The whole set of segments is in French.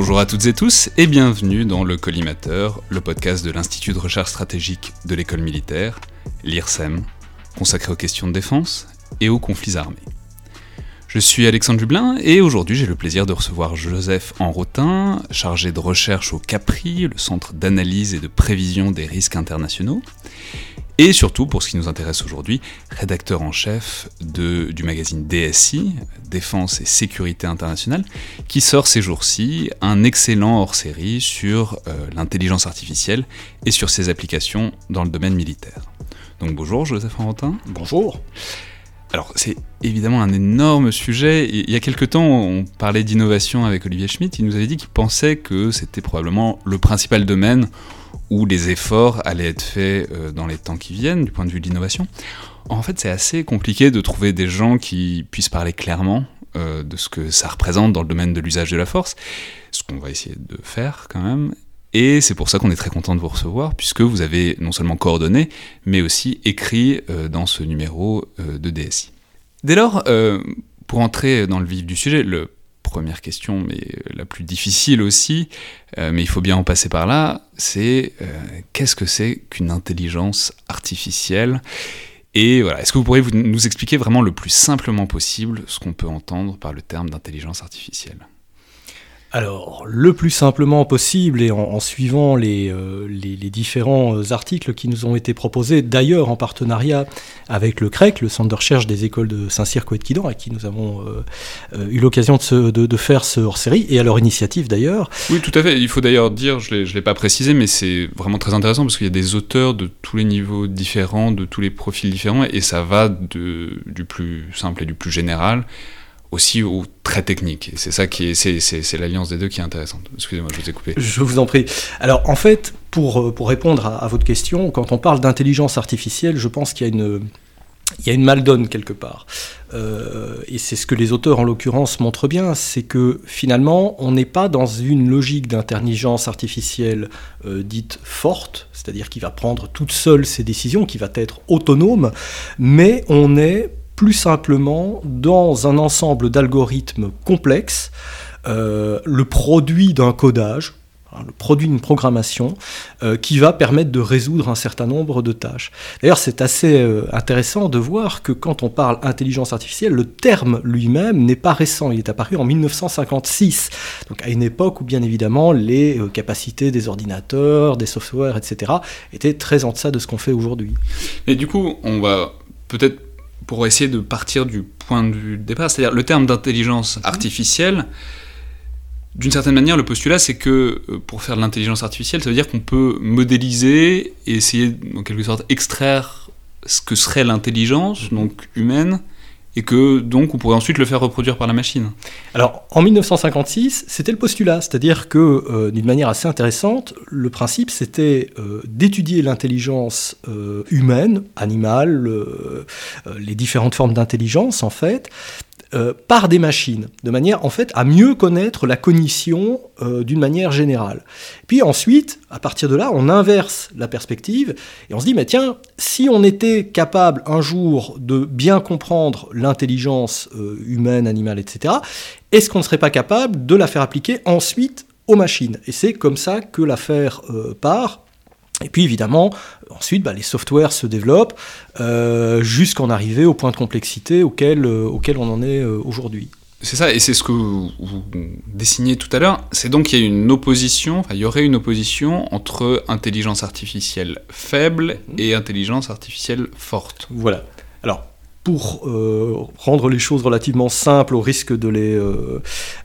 Bonjour à toutes et tous et bienvenue dans le Collimateur, le podcast de l'Institut de recherche stratégique de l'école militaire, l'IRSEM, consacré aux questions de défense et aux conflits armés. Je suis Alexandre Dublin et aujourd'hui j'ai le plaisir de recevoir Joseph Enrotin, chargé de recherche au CAPRI, le centre d'analyse et de prévision des risques internationaux, et surtout, pour ce qui nous intéresse aujourd'hui, rédacteur en chef de, du magazine DSI, Défense et Sécurité Internationale, qui sort ces jours-ci un excellent hors-série sur euh, l'intelligence artificielle et sur ses applications dans le domaine militaire. Donc bonjour Joseph Enrotin. Bonjour. Alors, c'est évidemment un énorme sujet. Il y a quelque temps, on parlait d'innovation avec Olivier Schmitt. Il nous avait dit qu'il pensait que c'était probablement le principal domaine où les efforts allaient être faits euh, dans les temps qui viennent, du point de vue de l'innovation. En fait, c'est assez compliqué de trouver des gens qui puissent parler clairement euh, de ce que ça représente dans le domaine de l'usage de la force, ce qu'on va essayer de faire quand même. Et c'est pour ça qu'on est très content de vous recevoir, puisque vous avez non seulement coordonné, mais aussi écrit euh, dans ce numéro de DSI. Dès lors, pour entrer dans le vif du sujet, la première question, mais la plus difficile aussi, mais il faut bien en passer par là, c'est qu'est-ce que c'est qu'une intelligence artificielle? Et voilà, est-ce que vous pourriez nous expliquer vraiment le plus simplement possible ce qu'on peut entendre par le terme d'intelligence artificielle? Alors, le plus simplement possible et en, suivant les, euh, différents euh, articles qui nous ont été proposés, d'ailleurs en partenariat avec le CREC, le Centre de recherche des écoles de Saint-Cyr, Coët-Quidan, à qui nous avons euh, eu l'occasion de, de, de, faire ce hors-série, et à leur initiative d'ailleurs. Oui, tout à fait. Il faut d'ailleurs dire, je ne l'ai pas précisé, mais c'est vraiment très intéressant parce qu'il y a des auteurs de tous les niveaux différents, de tous les profils différents, et ça va de, du plus simple et du plus général aussi au très technique. C'est ça qui est, c'est, l'alliance des deux qui est intéressante. Excusez-moi, je vous ai coupé. Je vous en prie. Alors, en fait, pour, euh, pour répondre à, votre question, quand on parle d'intelligence artificielle, je pense qu'il y a une, il y a une maldonne quelque part. Euh, et c'est ce que les auteurs, en l'occurrence, montrent bien, c'est que finalement, on n'est pas dans une logique d'intelligence artificielle euh, dite forte, c'est-à-dire qui va prendre toute seule ses décisions, qui va être autonome, mais on est plus simplement dans un ensemble d'algorithmes complexes, euh, le produit d'un codage, hein, le produit d'une programmation euh, qui va permettre de résoudre un certain nombre de tâches. D'ailleurs, c'est assez euh, intéressant de voir que quand on parle intelligence artificielle, le terme lui-même n'est pas récent. Il est apparu en 1956, donc à une époque où bien évidemment les capacités des ordinateurs, des softwares, etc. étaient très en deçà de ce qu'on fait aujourd'hui. Et du coup, on va peut-être pour essayer de partir du point de vue de départ, c'est-à-dire le terme d'intelligence artificielle, d'une certaine manière, le postulat, c'est que euh, pour faire de l'intelligence artificielle, ça veut dire qu'on peut modéliser et essayer, en quelque sorte, extraire ce que serait l'intelligence, mhm. donc humaine, et que donc on pourrait ensuite le faire reproduire par la machine. Alors en 1956, c'était le postulat, c'est-à-dire que euh, d'une manière assez intéressante, le principe c'était euh, d'étudier l'intelligence euh, humaine, animale, les différentes formes d'intelligence en fait, euh, par des machines, de manière en fait à mieux connaître la cognition euh, d'une manière générale. Puis ensuite, à partir de là, on inverse la perspective et on se dit, mais tiens, si on était capable un jour de bien comprendre l'intelligence euh, humaine, animale, etc., est-ce qu'on ne serait pas capable de la faire appliquer ensuite aux machines? Et c'est comme ça que l'affaire part. Et puis évidemment, ensuite, bah, les softwares se développent euh, jusqu'en arriver au point de complexité auquel, euh, auquel on en est euh, aujourd'hui. C'est ça, et c'est ce que vous, dessiniez tout à l'heure. C'est donc qu'il y a une opposition, enfin, il y aurait une opposition entre intelligence artificielle faible et intelligence artificielle forte. Voilà. Alors, pour euh, rendre les choses relativement simples au risque de les euh,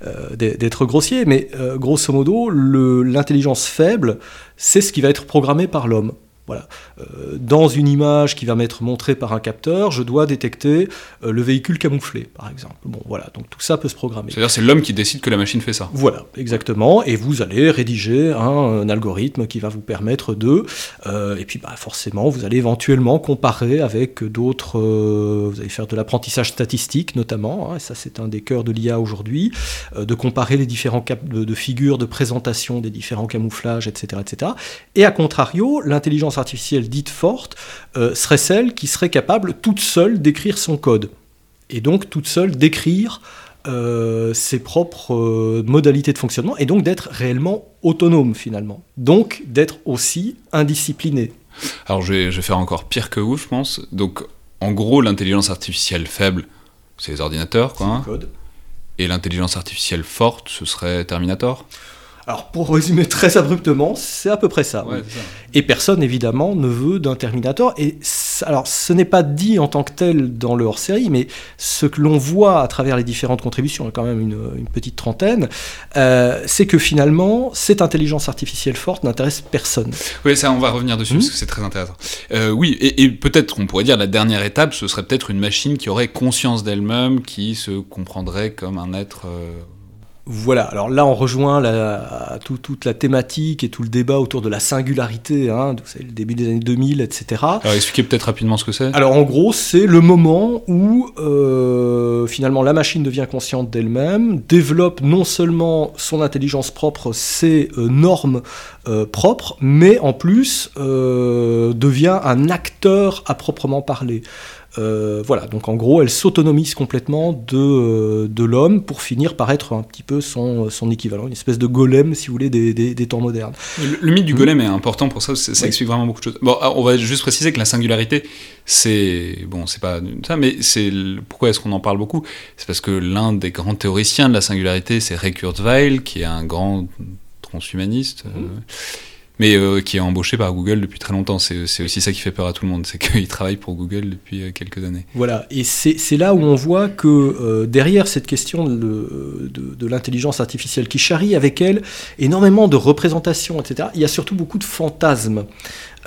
euh, d'être grossier, mais grosso modo, l'intelligence faible, c'est ce qui va être programmé par l'homme. Voilà. Euh, dans une image qui va m'être montrée par un capteur, je dois détecter euh, le véhicule camouflé, par exemple. Bon, voilà. Donc tout ça peut se programmer. C'est-à-dire c'est l'homme qui décide que la machine fait ça. Voilà, exactement. Et vous allez rédiger un, algorithme qui va vous permettre de. Euh, et puis, bah, forcément, vous allez éventuellement comparer avec d'autres. vous allez faire de l'apprentissage statistique, notamment. Hein, et ça, c'est un des cœurs de l'IA aujourd'hui, de comparer les différents cap de, de figures de présentation des différents camouflages, etc., etc. Et à contrario, l'intelligence artificielle dite forte euh, serait celle qui serait capable toute seule d'écrire son code. Et donc toute seule d'écrire ses propres modalités de fonctionnement et donc d'être réellement autonome finalement. Donc d'être aussi indiscipliné. Alors je vais, je vais, faire encore pire que vous, je pense. Donc en gros, l'intelligence artificielle faible, c'est les ordinateurs, quoi. Hein. Et l'intelligence artificielle forte, ce serait Terminator? Alors pour résumer très abruptement, c'est à peu près ça, Et personne évidemment ne veut d'un Terminator. Et alors ce n'est pas dit en tant que tel dans le hors-série, mais ce que l'on voit à travers les différentes contributions, quand même une, petite trentaine, euh, c'est que finalement cette intelligence artificielle forte n'intéresse personne. Oui, ça on va revenir dessus parce hmm que c'est très intéressant. Euh, oui, et, peut-être on pourrait dire la dernière étape, ce serait peut-être une machine qui aurait conscience d'elle-même, qui se comprendrait comme un être. Euh, voilà, alors là on rejoint la, toute la thématique et tout le débat autour de la singularité, hein, le début des années 2000, etc. Alors expliquez peut-être rapidement ce que c'est. Alors en gros c'est le moment où euh, finalement la machine devient consciente d'elle-même, développe non seulement son intelligence propre, ses euh, normes euh, propres, mais en plus devient un acteur à proprement parler. Euh, voilà, donc en gros, elle s'autonomise complètement de, euh, de l'homme pour finir par être un petit peu son, son équivalent, une espèce de golem, si vous voulez, des, des, temps modernes. Le, mythe du hmm. golem est important pour ça, ça explique vraiment beaucoup de choses. Bon, on va juste préciser que la singularité, c'est. Bon, c'est pas ça, mais c'est. Pourquoi est-ce qu'on en parle beaucoup? C'est parce que l'un des grands théoriciens de la singularité, c'est Ray Kurzweil, qui est un grand transhumaniste. Hmm. Euh, mais euh, qui est embauché par Google depuis très longtemps. C'est aussi ça qui fait peur à tout le monde, c'est qu'il travaille pour Google depuis euh, quelques années. Voilà, et c'est là où on voit que euh, derrière cette question de, l'intelligence artificielle qui charrie avec elle énormément de représentations, etc., il y a surtout beaucoup de fantasmes.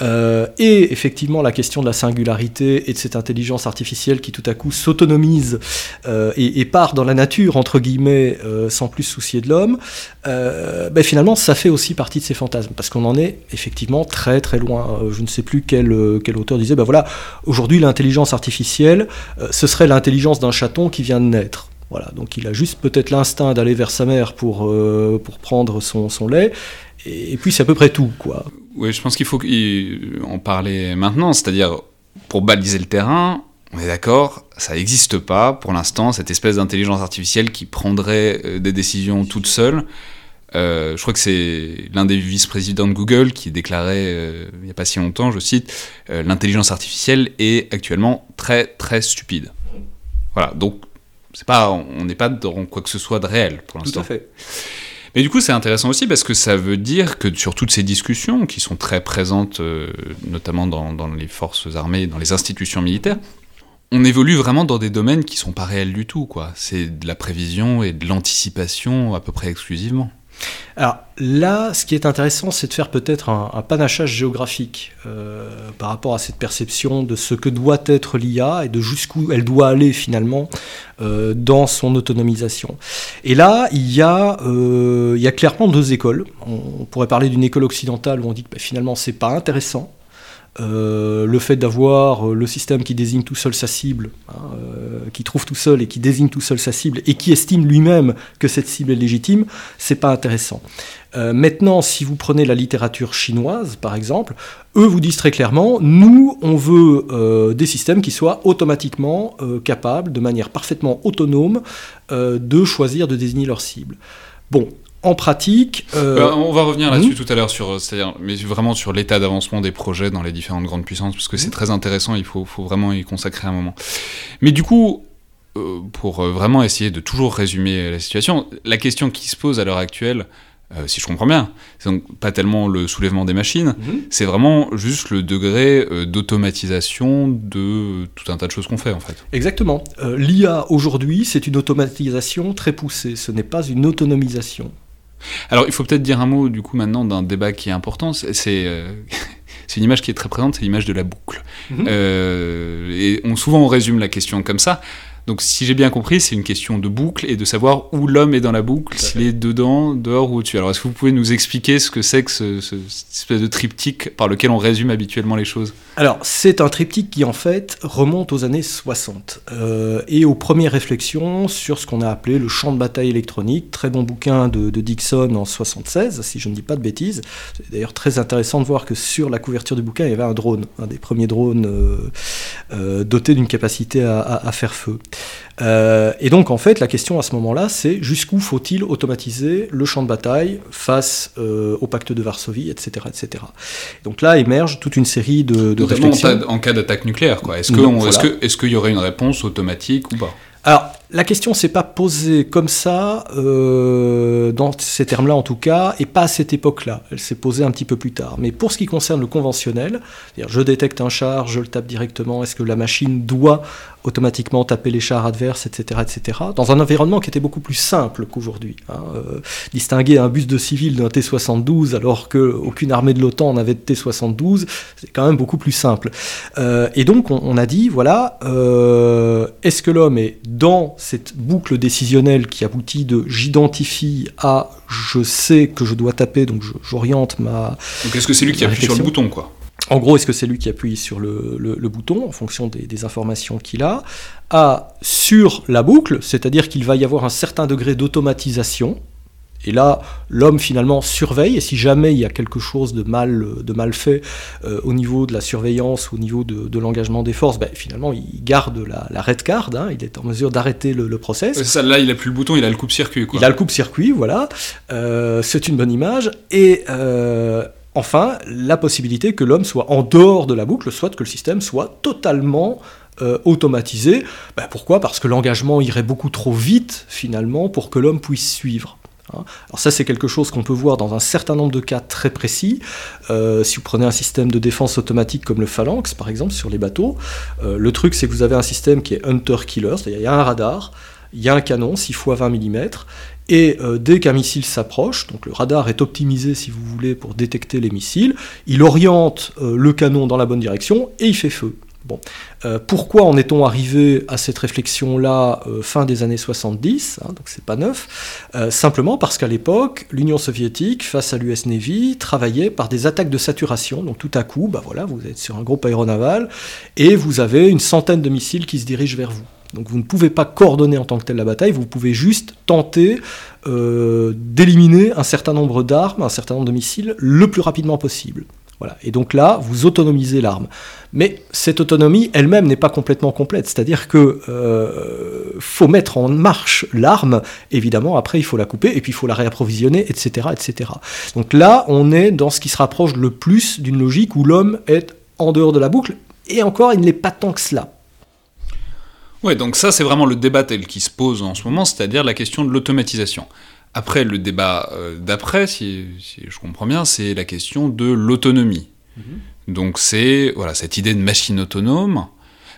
Euh, et effectivement la question de la singularité et de cette intelligence artificielle qui tout à coup s'autonomise euh, et, part dans la nature, entre guillemets, euh, sans plus soucier de l'homme, ben finalement ça fait aussi partie de ces fantasmes, parce qu'on en est effectivement très très loin. je ne sais plus quel, quel auteur disait, ben voilà, aujourd'hui l'intelligence artificielle, ce serait l'intelligence d'un chaton qui vient de naître. Voilà, donc il a juste peut-être l'instinct d'aller vers sa mère pour, pour prendre son, son lait, et, puis c'est à peu près tout, quoi. Oui, je pense qu'il faut en parler maintenant, c'est-à-dire pour baliser le terrain, on est d'accord, ça n'existe pas pour l'instant, cette espèce d'intelligence artificielle qui prendrait euh, des décisions toute seule. Euh, je crois que c'est l'un des vice-présidents de Google qui déclarait euh, il n'y a pas si longtemps, je cite, l'intelligence artificielle est actuellement très très stupide. Voilà, donc c'est pas, on n'est pas dans quoi que ce soit de réel pour l'instant. Tout à fait. Mais du coup, c'est intéressant aussi parce que ça veut dire que sur toutes ces discussions qui sont très présentes, euh, notamment dans, les forces armées, dans les institutions militaires, on évolue vraiment dans des domaines qui sont pas réels du tout. C'est de la prévision et de l'anticipation à peu près exclusivement. Alors là, ce qui est intéressant, c'est de faire peut-être un, panachage géographique euh, par rapport à cette perception de ce que doit être l'IA et de jusqu'où elle doit aller finalement euh, dans son autonomisation. Et là, il y, a, euh, il y a clairement deux écoles. On, pourrait parler d'une école occidentale où on dit que bah, finalement c'est pas intéressant euh, le fait d'avoir euh, le système qui désigne tout seul sa cible, hein, euh, qui trouve tout seul et qui désigne tout seul sa cible et qui estime lui-même que cette cible est légitime, c'est pas intéressant. maintenant, si vous prenez la littérature chinoise, par exemple, eux vous disent très clairement, nous, on veut des systèmes qui soient automatiquement capables, de manière parfaitement autonome, de choisir de désigner leur cible. Bon, en pratique. Euh, bah, on va revenir là-dessus tout à l'heure, sur, c'est-à-dire, mais vraiment sur l'état d'avancement des projets dans les différentes grandes puissances, parce que c'est hmm très intéressant, il faut, faut, vraiment y consacrer un moment. Mais du coup, euh, pour euh, vraiment essayer de toujours résumer la situation, la question qui se pose à l'heure actuelle, si je comprends bien, c'est donc pas tellement le soulèvement des machines, hmm c'est vraiment juste le degré d'automatisation de tout un tas de choses qu'on fait en fait. Exactement. L'IA aujourd'hui, c'est une automatisation très poussée, ce n'est pas une autonomisation. Alors, il faut peut-être dire un mot, du coup, maintenant, d'un débat qui est important. C'est euh, une image qui est très présente, c'est l'image de la boucle. Mhm. Euh, et on, souvent, on résume la question comme ça. Donc si j'ai bien compris, c'est une question de boucle et de savoir où l'homme est dans la boucle, s'il est dedans, dehors ou au-dessus. Alors est-ce que vous pouvez nous expliquer ce que c'est que ce, cette espèce de triptyque par lequel on résume habituellement les choses? Alors c'est un triptyque qui en fait remonte aux années 60 euh, et aux premières réflexions sur ce qu'on a appelé le champ de bataille électronique, très bon bouquin de, Dixon en 76, si je ne dis pas de bêtises. C'est d'ailleurs très intéressant de voir que sur la couverture du bouquin, il y avait un drone, un des premiers drones euh, euh, dotés d'une capacité à faire feu. Euh, et donc en fait la question à ce moment-là c'est jusqu'où faut-il automatiser le champ de bataille face euh, au pacte de Varsovie, etc., etc. Donc là émerge toute une série de, de réflexions. En, cas d'attaque nucléaire, quoi. Est-ce qu'il est y aurait une réponse automatique ou pas? Alors, la question s'est pas posée comme ça, euh, dans ces termes-là en tout cas, et pas à cette époque-là. Elle s'est posée un petit peu plus tard. Mais pour ce qui concerne le conventionnel, c'est-à-dire je détecte un char, je le tape directement, est-ce que la machine doit automatiquement taper les chars adverses, etc., etc., dans un environnement qui était beaucoup plus simple qu'aujourd'hui. Hein, euh, distinguer un bus de civil d'un T-72 alors qu'aucune armée de l'OTAN n'avait de T-72, c'est quand même beaucoup plus simple. Euh, et donc on, a dit, voilà, est-ce que l'homme est dans cette boucle décisionnelle qui aboutit de j'identifie à je sais que je dois taper, donc j'oriente ma. Donc est-ce que c'est lui qui appuie sur le bouton, quoi? En gros, est-ce que c'est lui qui appuie sur le, bouton en fonction des, informations qu'il a à sur la boucle, c'est-à-dire qu'il va y avoir un certain degré d'automatisation et là, l'homme finalement surveille, et si jamais il y a quelque chose de mal, de mal fait euh, au niveau de la surveillance, au niveau de, l'engagement des forces, ben, finalement il garde la, red card, hein, il est en mesure d'arrêter le, le, process. Ça, là, il n'a plus le bouton, il a le coupe-circuit. Il a le coupe-circuit, voilà. Euh, c'est une bonne image. Et euh, enfin, la possibilité que l'homme soit en dehors de la boucle, soit que le système soit totalement automatisé. Ben, pourquoi? Parce que l'engagement irait beaucoup trop vite, finalement, pour que l'homme puisse suivre. Hein. Alors ça c'est quelque chose qu'on peut voir dans un certain nombre de cas très précis. Euh, si vous prenez un système de défense automatique comme le Phalanx par exemple sur les bateaux, euh, le truc c'est que vous avez un système qui est hunter-killer, c'est-à-dire il y a un radar, il y a un canon 6 x 20 mm, et euh, dès qu'un missile s'approche, donc le radar est optimisé si vous voulez pour détecter les missiles, il oriente le canon dans la bonne direction et il fait feu. Bon. Euh, pourquoi en est-on arrivé à cette réflexion-là euh, fin des années 70 hein, Donc c'est pas neuf? Euh, simplement parce qu'à l'époque, l'Union soviétique, face à l'US Navy, travaillait par des attaques de saturation. Donc tout à coup, bah voilà, vous êtes sur un groupe aéronaval et vous avez une centaine de missiles qui se dirigent vers vous. Donc vous ne pouvez pas coordonner en tant que tel la bataille, vous pouvez juste tenter d'éliminer un certain nombre d'armes, un certain nombre de missiles le plus rapidement possible. Voilà. Et donc là, vous autonomisez l'arme. Mais cette autonomie elle-même n'est pas complètement complète. C'est-à-dire que euh, faut mettre en marche l'arme, évidemment, après il faut la couper, et puis il faut la réapprovisionner, etc., etc. Donc là, on est dans ce qui se rapproche le plus d'une logique où l'homme est en dehors de la boucle, et encore, il n'est pas tant que cela. Ouais, donc ça, c'est vraiment le débat tel qui se pose en ce moment, c'est-à-dire la question de l'automatisation. Après, le débat euh, d'après, si, je comprends bien, c'est la question de l'autonomie. Mhm. Donc c'est voilà cette idée de machine autonome.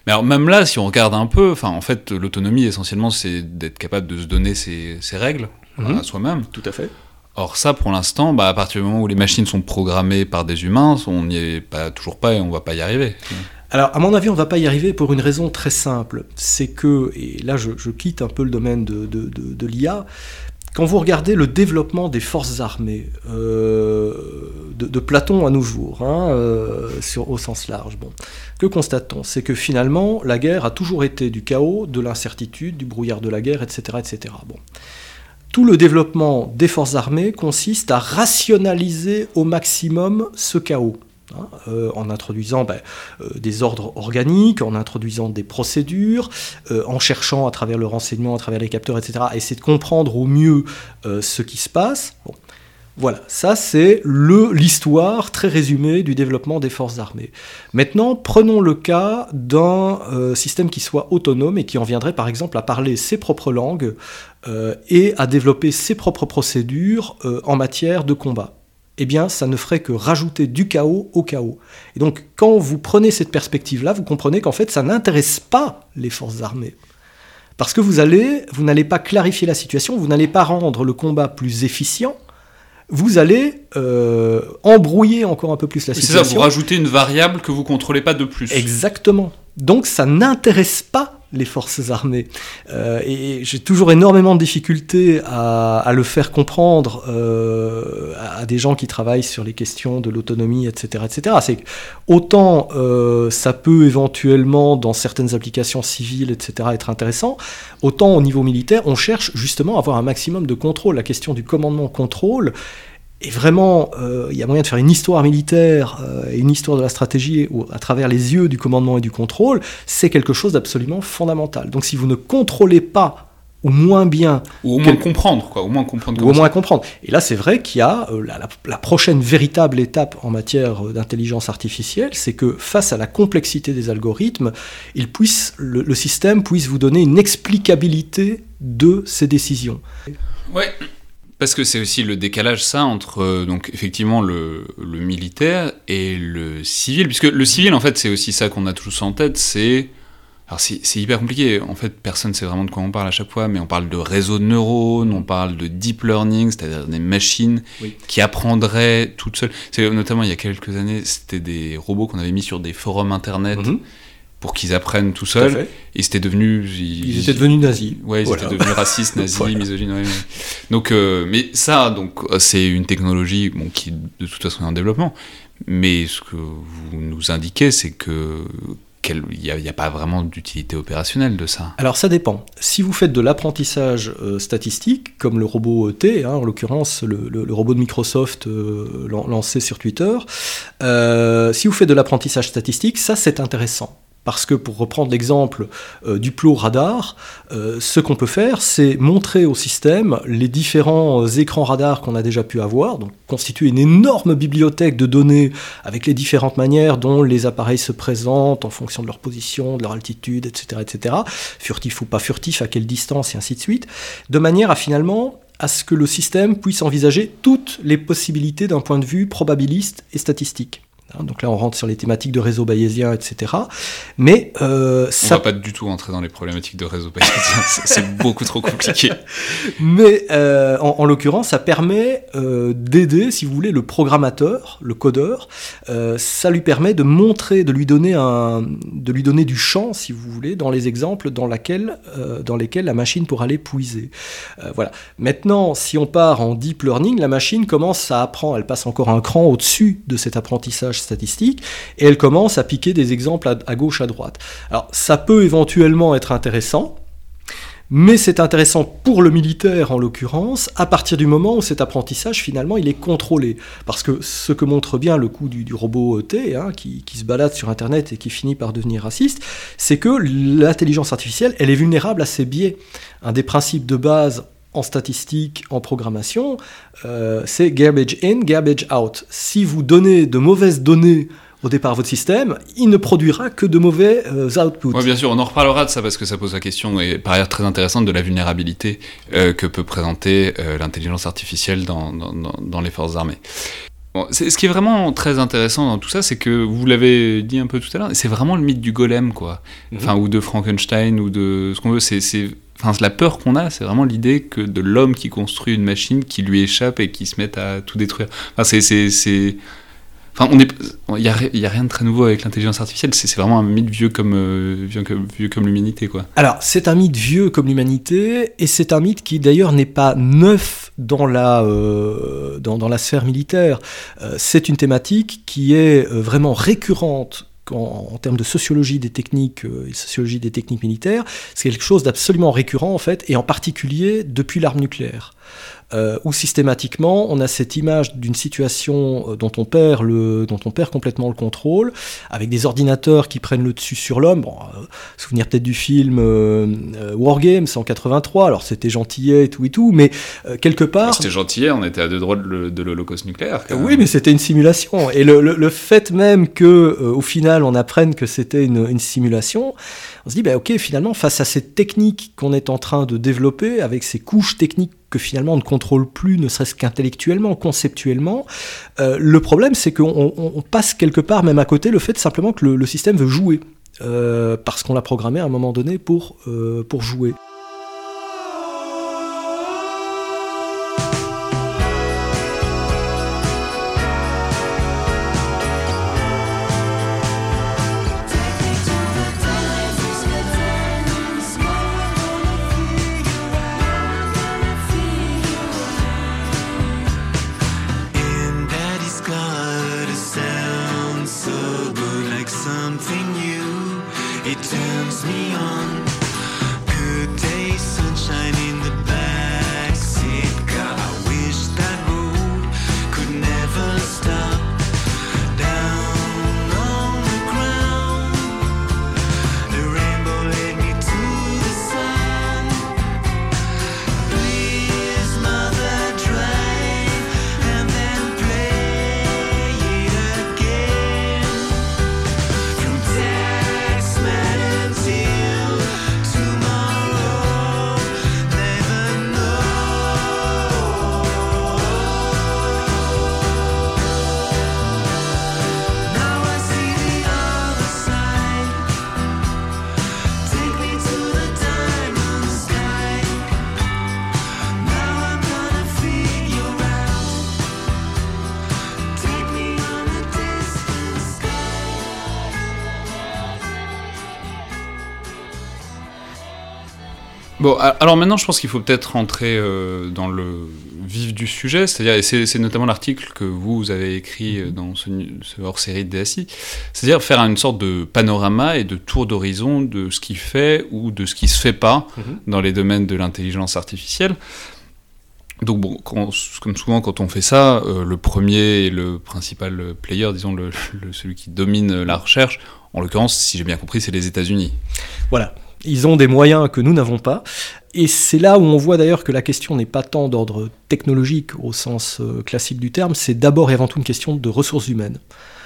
Mais alors même là, si on regarde un peu, enfin en fait, l'autonomie essentiellement, c'est d'être capable de se donner ses, règles mhm. à soi-même. Tout à fait. Or ça, pour l'instant, bah, à partir du moment où les machines sont programmées par des humains, on n'y est pas toujours pas et on va pas y arriver. Alors, à mon avis, on ne va pas y arriver pour une raison très simple. C'est que, et là je, quitte un peu le domaine de, de, de l'IA, quand vous regardez le développement des forces armées, euh, de, Platon à nos jours, hein, euh, sur, au sens large, bon, que constate-t-on? C'est que finalement, la guerre a toujours été du chaos, de l'incertitude, du brouillard de la guerre, etc. etc. Bon. Tout le développement des forces armées consiste à rationaliser au maximum ce chaos. Hein, euh, en introduisant ben, euh, des ordres organiques, en introduisant des procédures, euh, en cherchant à travers le renseignement, à travers les capteurs, etc., à essayer de comprendre au mieux ce qui se passe. Voilà, ça c'est l'histoire très résumée du développement des forces armées. Maintenant, prenons le cas d'un système qui soit autonome et qui en viendrait par exemple à parler ses propres langues et à développer ses propres procédures en matière de combat eh bien, ça ne ferait que rajouter du chaos au chaos. Et donc, quand vous prenez cette perspective-là, vous comprenez qu'en fait, ça n'intéresse pas les forces armées. Parce que vous allez, vous n'allez pas clarifier la situation, vous n'allez pas rendre le combat plus efficient, vous allez euh, embrouiller encore un peu plus la situation. C'est ça, vous rajoutez une variable que vous contrôlez pas de plus. Exactement. Donc ça n'intéresse pas les forces armées. Euh, et j'ai toujours énormément de difficultés à, le faire comprendre euh, à des gens qui travaillent sur les questions de l'autonomie, etc. etc. C'est autant euh, ça peut éventuellement, dans certaines applications civiles, etc., être intéressant, autant au niveau militaire, on cherche justement à avoir un maximum de contrôle. La question du commandement-contrôle et vraiment, il y a moyen de faire une histoire militaire et une histoire de la stratégie à travers les yeux du commandement et du contrôle, c'est quelque chose d'absolument fondamental. Donc si vous ne contrôlez pas ou moins bien. Ou au moins comprendre, quoi. Au moins comprendre. Ou au moins comprendre. Et là, c'est vrai qu'il y a euh, la, prochaine véritable étape en matière euh, d'intelligence artificielle, c'est que face à la complexité des algorithmes, il puisse, le, système puisse vous donner une explicabilité de ses décisions. Ouais. Parce que c'est aussi le décalage, ça, entre euh, donc effectivement le, le, militaire et le civil, puisque le civil, en fait, c'est aussi ça qu'on a tous en tête, c'est alors c'est hyper compliqué, en fait personne ne sait vraiment de quoi on parle à chaque fois, mais on parle de réseaux de neurones, on parle de deep learning, c'est-à-dire des machines qui apprendraient toutes seules. Notamment il y a quelques années, c'était des robots qu'on avait mis sur des forums internet mhm. Pour qu'ils apprennent tout seuls, et c'était devenu... Ils, étaient devenus nazis. Ouais, ils étaient devenus racistes, nazis, misogynes. Donc, euh, mais ça, donc c'est une technologie bon, qui de toute façon est en développement, mais ce que vous nous indiquez, c'est que il n'y a, pas vraiment d'utilité opérationnelle de ça. Alors ça dépend. Si vous faites de l'apprentissage euh, statistique, comme le robot T, hein, en l'occurrence le, robot de Microsoft euh, lancé sur Twitter, euh, si vous faites de l'apprentissage statistique, ça c'est intéressant. Parce que pour reprendre l'exemple euh, du plot radar, euh, ce qu'on peut faire, c'est montrer au système les différents euh, écrans radar qu'on a déjà pu avoir, donc constituer une énorme bibliothèque de données avec les différentes manières dont les appareils se présentent en fonction de leur position, de leur altitude, etc., etc., furtif ou pas furtif, à quelle distance, et ainsi de suite, de manière à finalement à ce que le système puisse envisager toutes les possibilités d'un point de vue probabiliste et statistique. Hein, donc là, on rentre sur les thématiques de réseau bayésien, etc. Mais euh, ça... on va pas du tout rentrer dans les problématiques de réseau bayésien, c'est beaucoup trop compliqué. Mais euh, en, l'occurrence, ça permet euh, d'aider, si vous voulez, le programmateur, le codeur. Ça lui permet de montrer, de lui donner un, de lui donner du champ, si vous voulez, dans les exemples dans, laquelle, dans lesquels la machine pourra aller puiser. Voilà. Maintenant, si on part en deep learning, la machine commence à apprendre, elle passe encore un cran au-dessus de cet apprentissage statistiques, et elle commence à piquer des exemples à, gauche, à droite. Alors ça peut éventuellement être intéressant, mais c'est intéressant pour le militaire en l'occurrence, à partir du moment où cet apprentissage finalement il est contrôlé. Parce que ce que montre bien le coup du, robot T, hein, qui, qui, se balade sur Internet et qui finit par devenir raciste, c'est que l'intelligence artificielle, elle est vulnérable à ses biais. Un des principes de base en statistique, en programmation, euh, c'est garbage in, garbage out. Si vous donnez de mauvaises données au départ à votre système, il ne produira que de mauvais euh, outputs. Oui, bien sûr, on en reparlera de ça parce que ça pose la question, et par ailleurs très intéressante, de la vulnérabilité euh, que peut présenter l'intelligence artificielle dans, dans, les forces armées. ce qui est vraiment très intéressant dans tout ça, c'est que vous l'avez dit un peu tout à l'heure, c'est vraiment le mythe du golem, quoi. Mhm. Enfin, ou de Frankenstein, ou de ce qu'on veut. C'est Enfin, la peur qu'on a, c'est vraiment l'idée que de l'homme qui construit une machine qui lui échappe et qui se met à tout détruire. Enfin, c'est, Enfin, on est, il y a, a, rien de très nouveau avec l'intelligence artificielle. C'est, vraiment un mythe vieux comme, euh, vieux, vieux comme l'humanité, quoi. Alors, c'est un mythe vieux comme l'humanité, et c'est un mythe qui d'ailleurs n'est pas neuf dans la, euh, dans, la sphère militaire. Euh, c'est une thématique qui est vraiment récurrente en, termes de sociologie des techniques euh, et sociologie des techniques militaires, c'est quelque chose d'absolument récurrent en fait, et en particulier depuis l'arme nucléaire. Euh, où systématiquement on a cette image d'une situation euh, dont on, perd le, dont on perd complètement le contrôle, avec des ordinateurs qui prennent le dessus sur l'homme. Bon, euh, souvenir peut-être du film Wargames en 83, alors c'était gentillet et tout et tout, mais quelque part... C'était gentillet, on était à deux droits de l'holocauste nucléaire. oui, mais c'était une simulation. Et le, le, fait même que au final on apprenne que c'était une, une simulation, on se dit, bah, ok, finalement, face à cette technique qu'on est en train de développer, avec ces couches techniques que finalement on ne contrôle plus, ne serait-ce qu'intellectuellement, conceptuellement, euh, le problème c'est qu'on passe quelque part même à côté le fait simplement que le, système veut jouer, euh, parce qu'on l'a programmé à un moment donné pour, euh, pour jouer. Bon, alors maintenant, je pense qu'il faut peut-être rentrer euh, dans le vif du sujet, c'est-à-dire, et c'est notamment l'article que vous avez écrit euh, dans ce, hors-série de DSI, c'est-à-dire faire une sorte de panorama et de tour d'horizon de ce qui fait ou de ce qui se fait pas mhm. dans les domaines de l'intelligence artificielle. Donc bon, comme souvent quand on fait ça, euh, le premier et le principal player, disons le, celui qui domine la recherche, en l'occurrence, si j'ai bien compris, c'est les États-Unis. Voilà, ils ont des moyens que nous n'avons pas. Et c'est là où on voit d'ailleurs que la question n'est pas tant d'ordre technologique au sens euh, classique du terme, c'est d'abord et avant tout une question de ressources humaines.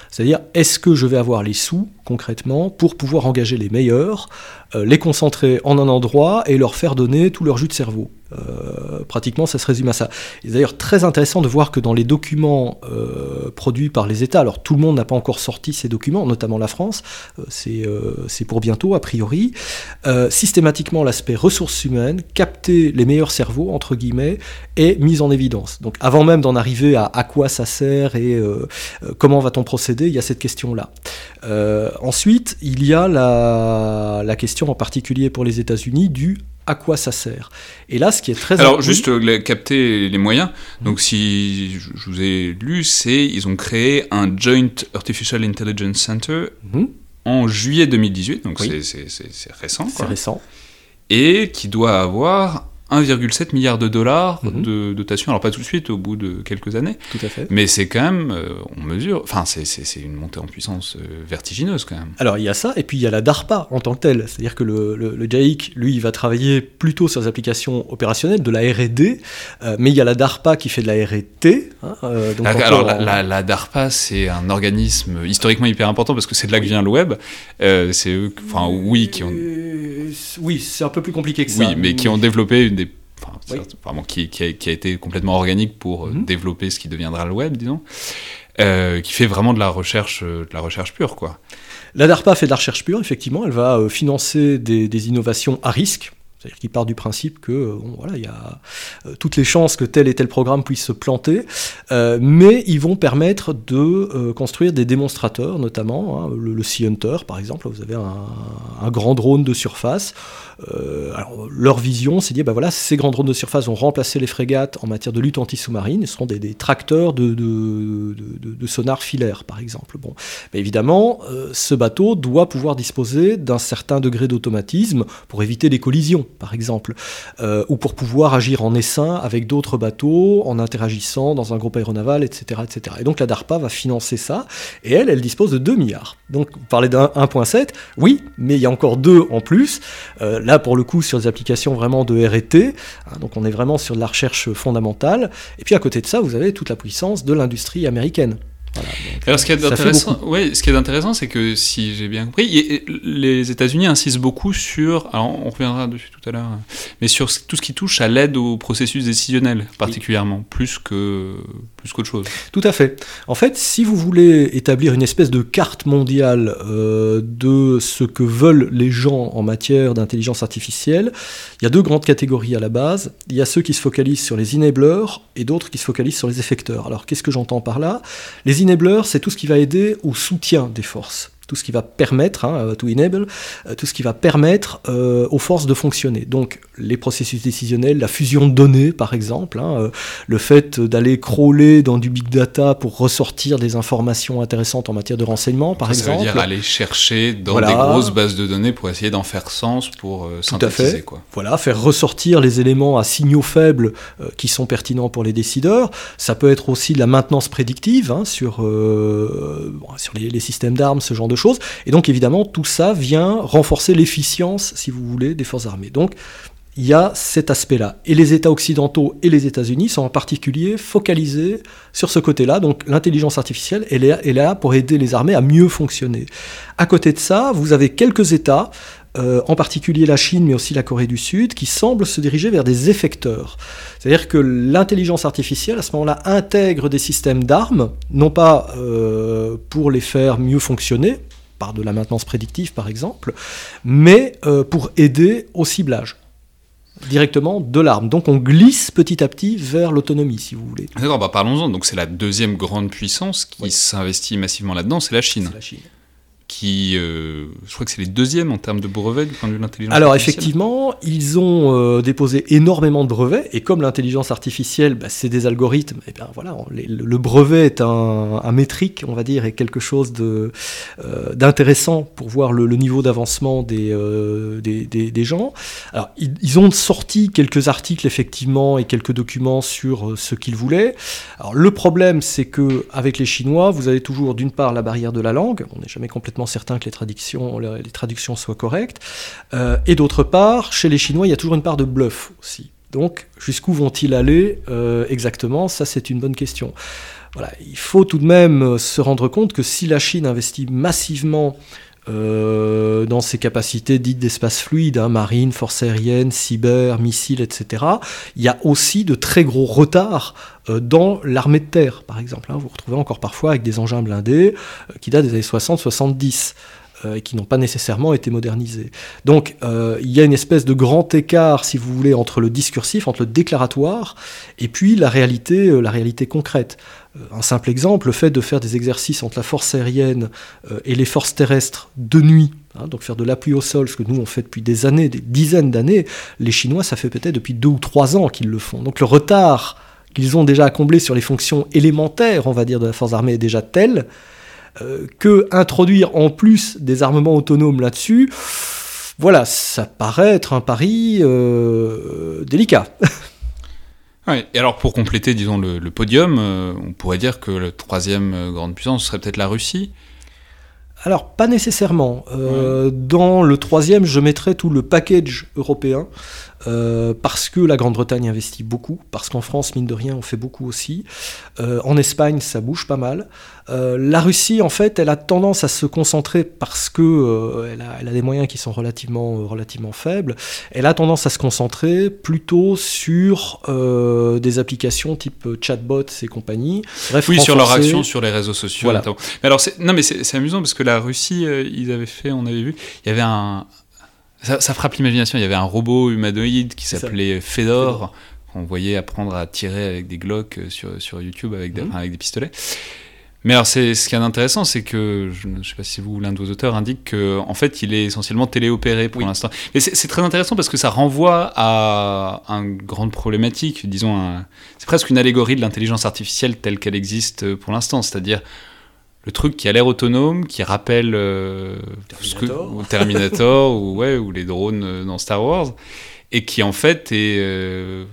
C'est-à-dire, est-ce que je vais avoir les sous, concrètement, pour pouvoir engager les meilleurs, euh, les concentrer en un endroit et leur faire donner tout leur jus de cerveau? Euh, pratiquement, ça se résume à ça. C'est d'ailleurs très intéressant de voir que dans les documents euh, produits par les États, alors tout le monde n'a pas encore sorti ces documents, notamment la France, euh, c'est pour bientôt a priori, systématiquement l'aspect ressources humaines, capter les meilleurs cerveaux, entre guillemets, est mis en évidence. Donc avant même d'en arriver à à quoi ça sert et comment va-t-on procéder, il y a cette question-là. ensuite, il y a la, la question en particulier pour les États-Unis du à quoi ça sert. Et là, ce qui est très alors juste euh, capter les moyens. Donc si je, vous ai lu, c'est ils ont créé un Joint Artificial Intelligence Center mmh. en juillet 2018. Donc c'est récent. C'est récent. Et qui doit avoir 1,7 milliard de dollars mhm. de dotation. Alors pas tout de suite, au bout de quelques années. Tout à fait. Mais c'est quand même, euh, on mesure, enfin c'est une montée en puissance euh, vertigineuse quand même. Alors il y a ça, et puis il y a la DARPA en tant que telle. C'est-à-dire que le, le, JAIC, lui, il va travailler plutôt sur les applications opérationnelles, de la R&D, euh, mais il y a la DARPA qui fait de la R&T. Hein, alors la, DARPA, c'est un organisme historiquement hyper important parce que c'est de là que vient le web. c'est eux, enfin oui, qui ont... Oui, c'est un peu plus compliqué que ça. Oui, mais qui ont développé une des qui, qui, a, été complètement organique pour euh, mhm. développer ce qui deviendra le web, disons, euh, qui fait vraiment de la recherche, euh, de la recherche pure, quoi. La DARPA fait de la recherche pure, effectivement. Elle va financer des, des innovations à risque. C'est-à-dire qu'il part du principe que voilà, il y a toutes les chances que tel et tel programme puisse se planter, mais ils vont permettre de construire des démonstrateurs, notamment hein, le, Sea Hunter, par exemple. Vous avez un, grand drone de surface euh, leur vision, c'est de dire, bah voilà, ces grands drones de surface vont remplacer les frégates en matière de lutte anti-sous-marine. Ce seront des, tracteurs de, sonar filaire, par exemple. Bon, mais évidemment, euh, ce bateau doit pouvoir disposer d'un certain degré d'automatisme pour éviter les collisions, par exemple, euh, ou pour pouvoir agir en essaim avec d'autres bateaux, en interagissant dans un groupe aéronaval, etc., etc. Et donc la DARPA va financer ça, et elle, elle dispose de 2 milliards. Donc, vous parlez d'un 1.7, oui, mais il y a encore deux en plus. Là, pour le coup, sur des applications vraiment de RT, hein, donc on est vraiment sur de la recherche fondamentale. Et puis à côté de ça, vous avez toute la puissance de l'industrie américaine. Alors, ce qui est intéressant, ouais, ce qui est intéressant, c'est que si j'ai bien compris, les États-Unis insistent beaucoup sur, alors on reviendra dessus tout à l'heure, mais sur tout ce qui touche à l'aide au processus décisionnel, particulièrement, plus que Tout à fait. En fait, si vous voulez établir une espèce de carte mondiale euh, de ce que veulent les gens en matière d'intelligence artificielle, il y a deux grandes catégories à la base. Il y a ceux qui se focalisent sur les enablers et d'autres qui se focalisent sur les effecteurs. Alors, qu'est-ce que j'entends par là? Les enablers, c'est tout ce qui va aider au soutien des forces tout ce qui va permettre, hein, euh, to enable, euh, tout ce qui va permettre euh, aux forces de fonctionner. Donc les processus décisionnels, la fusion de données par exemple, hein, le fait d'aller crawler dans du big data pour ressortir des informations intéressantes en matière de renseignement par exemple. Ça veut dire aller chercher dans des grosses bases de données pour essayer d'en faire sens, pour synthétiser. Quoi. Voilà, faire ressortir les éléments à signaux faibles qui sont pertinents pour les décideurs. Ça peut être aussi de la maintenance prédictive hein, sur, sur les, les systèmes d'armes, ce genre de choses. Et donc évidemment, tout ça vient renforcer l'efficience, si vous voulez, des forces armées. Donc il y a cet aspect-là. Et les États occidentaux et les États-Unis sont en particulier focalisés sur ce côté-là. Donc l'intelligence artificielle, elle est, là pour aider les armées à mieux fonctionner. À côté de ça, vous avez quelques États, euh, en particulier la Chine, mais aussi la Corée du Sud, qui semblent se diriger vers des effecteurs. C'est-à-dire que l'intelligence artificielle, à ce moment-là, intègre des systèmes d'armes, non pas euh, pour les faire mieux fonctionner, par de la maintenance prédictive par exemple, mais euh, pour aider au ciblage directement de l'arme. Donc on glisse petit à petit vers l'autonomie, si vous voulez. D'accord, bah parlons-en. Donc c'est la deuxième grande puissance qui s'investit massivement là-dedans, c'est la Chine. la Chine qui, euh, je crois que c'est les deuxièmes en termes de brevets du point de vue de l'intelligence Alors effectivement, ils ont euh, déposé énormément de brevets, et comme l'intelligence artificielle, bah, c'est des algorithmes, et bien voilà, le, brevet est un, métrique, on va dire, et quelque chose euh, d'intéressant pour voir le, niveau d'avancement des, des, des, gens. Alors ils, ils, ont sorti quelques articles effectivement et quelques documents sur ce qu'ils voulaient. Alors le problème, c'est que avec les Chinois, vous avez toujours d'une part la barrière de la langue, on n'est jamais complètement certain que les traductions, les traductions soient correctes. Euh, et d'autre part, chez les Chinois, il y a toujours une part de bluff aussi. Donc, jusqu'où vont-ils aller euh, exactement? Ça, c'est une bonne question. Il faut tout de même se rendre compte que si la Chine investit massivement euh, dans ses capacités dites d'espace fluide, hein, marine, force aérienne, cyber, missiles, etc. Il y a aussi de très gros retards dans l'armée de terre, par exemple. Hein. Vous vous retrouvez encore parfois avec des engins blindés qui datent des années 60-70 et qui n'ont pas nécessairement été modernisés. Donc il y a une espèce de grand écart, si vous voulez, entre le discursif, entre le déclaratoire, et puis la réalité, la réalité concrète. Un simple exemple, le fait de faire des exercices entre la force aérienne euh, et les forces terrestres de nuit, hein, donc faire de l'appui au sol, ce que nous on fait depuis des années, des dizaines d'années, les Chinois ça fait peut-être depuis deux ou trois ans qu'ils le font. Donc le retard qu'ils ont déjà à combler sur les fonctions élémentaires, on va dire, de la force armée est déjà tel euh, que introduire en plus des armements autonomes là-dessus, voilà, ça paraît être un pari euh, délicat. et alors pour compléter, disons, le, podium, euh, on pourrait dire que la troisième grande puissance serait peut-être la Russie alors, pas nécessairement. Euh, dans le troisième, je mettrais tout le package européen, euh, parce que la Grande-Bretagne investit beaucoup, parce qu'en France, mine de rien, on fait beaucoup aussi. Euh, en Espagne, ça bouge pas mal. la Russie, en fait, elle a tendance à se concentrer parce que elle a, des moyens qui sont relativement, relativement faibles. Elle a tendance à se concentrer plutôt sur des applications type chatbots et compagnie. Bref, oui, sur leur action sur les réseaux sociaux. Voilà. Mais alors, non, mais c'est amusant parce que la Russie, euh, ils avaient fait, on avait vu, il y avait un. Ça, frappe l'imagination, il y avait un robot humanoïde qui s'appelait Fedor, qu'on voyait apprendre à tirer avec des Glocks euh, sur, sur YouTube avec des, mhm. avec des pistolets. Mais alors, c'est, ce qui est intéressant, c'est que, je ne sais pas si vous ou l'un de vos auteurs indique qu'en en fait, il est essentiellement téléopéré pour l'instant. Mais c'est, très intéressant parce que ça renvoie à une grande problématique, disons, c'est presque une allégorie de l'intelligence artificielle telle qu'elle existe pour l'instant, c'est-à-dire le truc qui a l'air autonome, qui rappelle euh, Terminator, Terminator ou, ouais, ou les drones euh, dans Star Wars, et qui en fait est euh,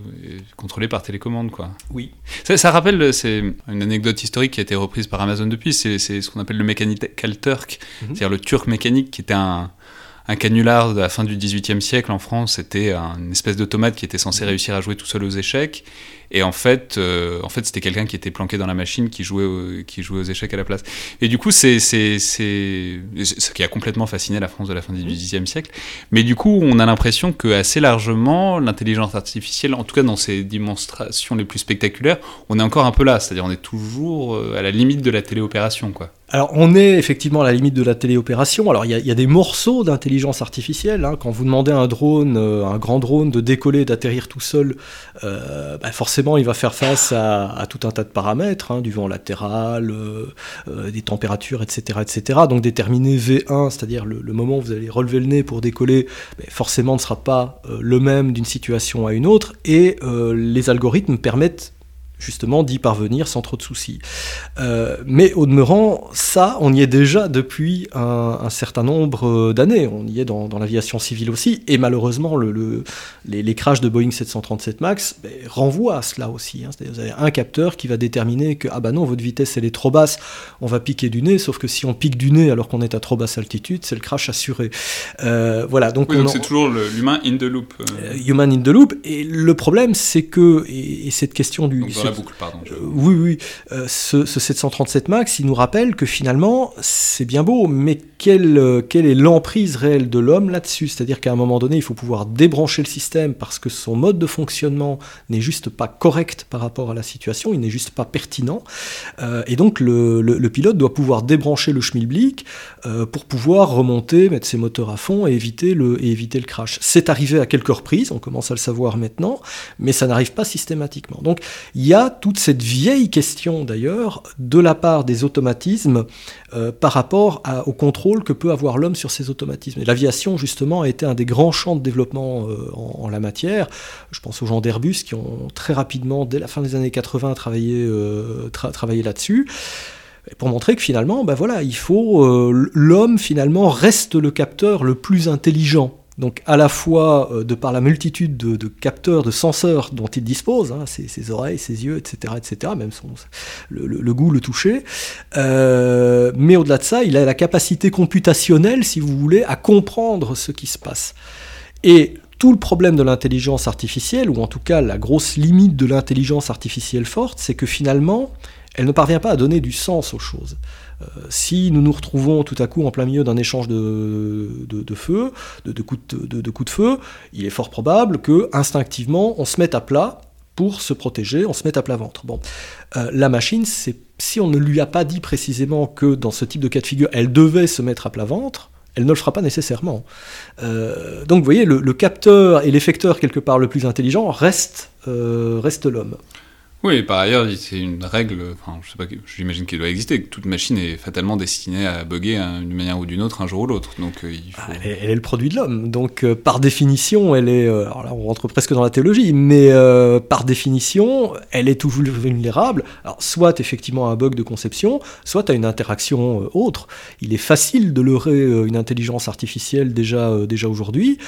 contrôlé par télécommande. Quoi. Oui. Ça, rappelle, c'est une anecdote historique qui a été reprise par Amazon depuis, c'est ce qu'on appelle le Mechanical Turk, mhm. c'est-à-dire le turc mécanique qui était un, un canular de la fin du XVIIIe siècle en France, c'était une espèce d'automate qui était censé mhm. réussir à jouer tout seul aux échecs et en fait, euh, en fait c'était quelqu'un qui était planqué dans la machine qui jouait, qui jouait aux échecs à la place. Et du coup, c'est ce qui a complètement fasciné la France de la fin du XVIIIe siècle. Mais du coup, on a l'impression que assez largement, l'intelligence artificielle, en tout cas dans ses démonstrations les plus spectaculaires, on est encore un peu là. C'est-à-dire, on est toujours euh, à la limite de la téléopération, quoi. Alors on est effectivement à la limite de la téléopération. Alors il y, a des morceaux d'intelligence artificielle. Hein. Quand vous demandez à un drone, euh, un grand drone, de décoller, d'atterrir tout seul, euh, bah, forcément il va faire face à, tout un tas de paramètres, hein, du vent latéral, euh, des températures, etc., etc. Donc déterminer V1, c'est-à-dire le, moment où vous allez relever le nez pour décoller, forcément ne sera pas le même d'une situation à une autre. Et les algorithmes permettent justement d'y parvenir sans trop de soucis. Euh, mais au demeurant, ça, on y est déjà depuis un, certain nombre d'années. On y est dans, l'aviation civile aussi, et malheureusement, le, les, crashs de Boeing 737 MAX ben, renvoient à cela aussi. Hein. Vous avez un capteur qui va déterminer que, ah bah non, votre vitesse elle est trop basse, on va piquer du nez, sauf que si on pique du nez alors qu'on est à trop basse altitude, c'est le crash assuré. Euh, voilà, donc, c'est toujours l'humain in the loop. Euh. human in the loop, et le problème c'est que, et, cette question du pardon. Euh, oui, oui. Euh, ce, 737 MAX, il nous rappelle que finalement, c'est bien beau, mais quelle, euh, quelle est l'emprise réelle de l'homme là-dessus? C'est-à-dire qu'à un moment donné, il faut pouvoir débrancher le système parce que son mode de fonctionnement n'est juste pas correct par rapport à la situation, il n'est juste pas pertinent. et donc, le, pilote doit pouvoir débrancher le schmilblick pour pouvoir remonter, mettre ses moteurs à fond et éviter le, et éviter le crash. C'est arrivé à quelques reprises, on commence à le savoir maintenant, mais ça n'arrive pas systématiquement. Donc, il y a toute cette vieille question d'ailleurs de la part des automatismes euh, par rapport au contrôle que peut avoir l'homme sur ces automatismes. L'aviation justement a été un des grands champs de développement euh, en, la matière. Je pense aux gens d'Airbus qui ont très rapidement, dès la fin des années 80, travaillé, travaillé là-dessus pour montrer que finalement, ben voilà, il faut l'homme finalement reste le capteur le plus intelligent donc à la fois euh, de par la multitude de, capteurs, de senseurs dont il dispose, hein, ses, oreilles, ses yeux, etc., etc., même son, le, goût, le toucher, euh, mais au-delà de ça, il a la capacité computationnelle, si vous voulez, à comprendre ce qui se passe. Et tout le problème de l'intelligence artificielle, ou en tout cas la grosse limite de l'intelligence artificielle forte, c'est que finalement, elle ne parvient pas à donner du sens aux choses. Euh, si nous nous retrouvons tout à coup en plein milieu d'un échange de, feu, de, coups de, feu, il est fort probable que instinctivement on se mette à plat pour se protéger, on se mette à plat ventre. Bon, euh, la machine, si on ne lui a pas dit précisément que dans ce type de cas de figure, elle devait se mettre à plat ventre, elle ne le fera pas nécessairement. Euh, donc vous voyez, le, capteur et l'effecteur quelque part le plus intelligent reste, reste l'homme. Oui, par ailleurs, c'est une règle, enfin, je sais pas, j'imagine qu'elle doit exister, que toute machine est fatalement destinée à bugger d'une manière ou d'une autre un jour ou l'autre. Donc, euh, il faut... Ah, elle, est, le produit de l'homme. Donc, euh, par définition, elle est. Euh, alors là, on rentre presque dans la théologie, mais par définition, elle est toujours vulnérable. Alors, soit effectivement à un bug de conception, soit à une interaction autre. Il est facile de leurrer une intelligence artificielle déjà, déjà aujourd'hui.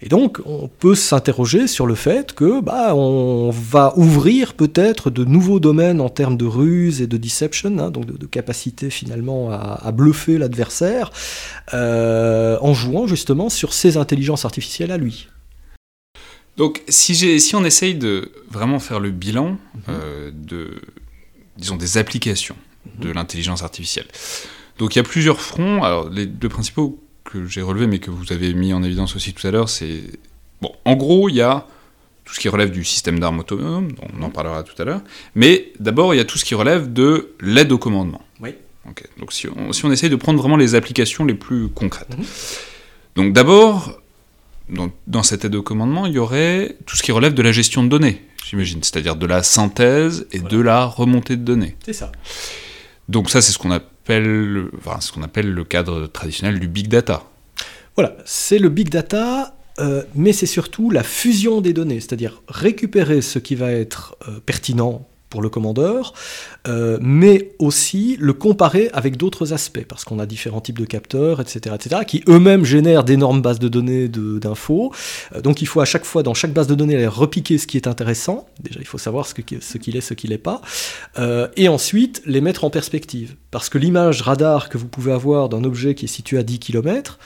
Et donc, on peut s'interroger sur le fait que bah, on va ouvrir peut-être de nouveaux domaines en termes de ruse et de deception, hein, donc de, capacité finalement à, bluffer l'adversaire, euh, en jouant justement sur ces intelligences artificielles à lui. Donc, si, si on essaye de vraiment faire le bilan mhm. euh, de, disons, des applications de mhm. l'intelligence artificielle. Donc, il y a plusieurs fronts. Alors, les deux principaux que j'ai relevé, mais que vous avez mis en évidence aussi tout à l'heure, c'est... Bon, en gros, il y a tout ce qui relève du système d'armes autonome, on en parlera tout à l'heure, mais d'abord, il y a tout ce qui relève de l'aide au commandement. Oui. Donc si on, si on, essaye de prendre vraiment les applications les plus concrètes. Mhm. Donc d'abord, dans, dans, cette aide au commandement, il y aurait tout ce qui relève de la gestion de données, j'imagine, c'est-à-dire de la synthèse et de la remontée de données. C'est ça. Donc ça, c'est ce qu'on a ce qu'on appelle le cadre traditionnel du big data. Voilà, c'est le big data, euh, mais c'est surtout la fusion des données, c'est-à-dire récupérer ce qui va être euh, pertinent pour le commandeur, euh, mais aussi le comparer avec d'autres aspects, parce qu'on a différents types de capteurs, etc., etc., qui eux-mêmes génèrent d'énormes bases de données d'infos. Euh, donc il faut à chaque fois, dans chaque base de données, aller repiquer ce qui est intéressant. Déjà, il faut savoir ce qu'il est, ce qu'il n'est pas. Euh, et ensuite, les mettre en perspective. Parce que l'image radar que vous pouvez avoir d'un objet qui est situé à 10 km,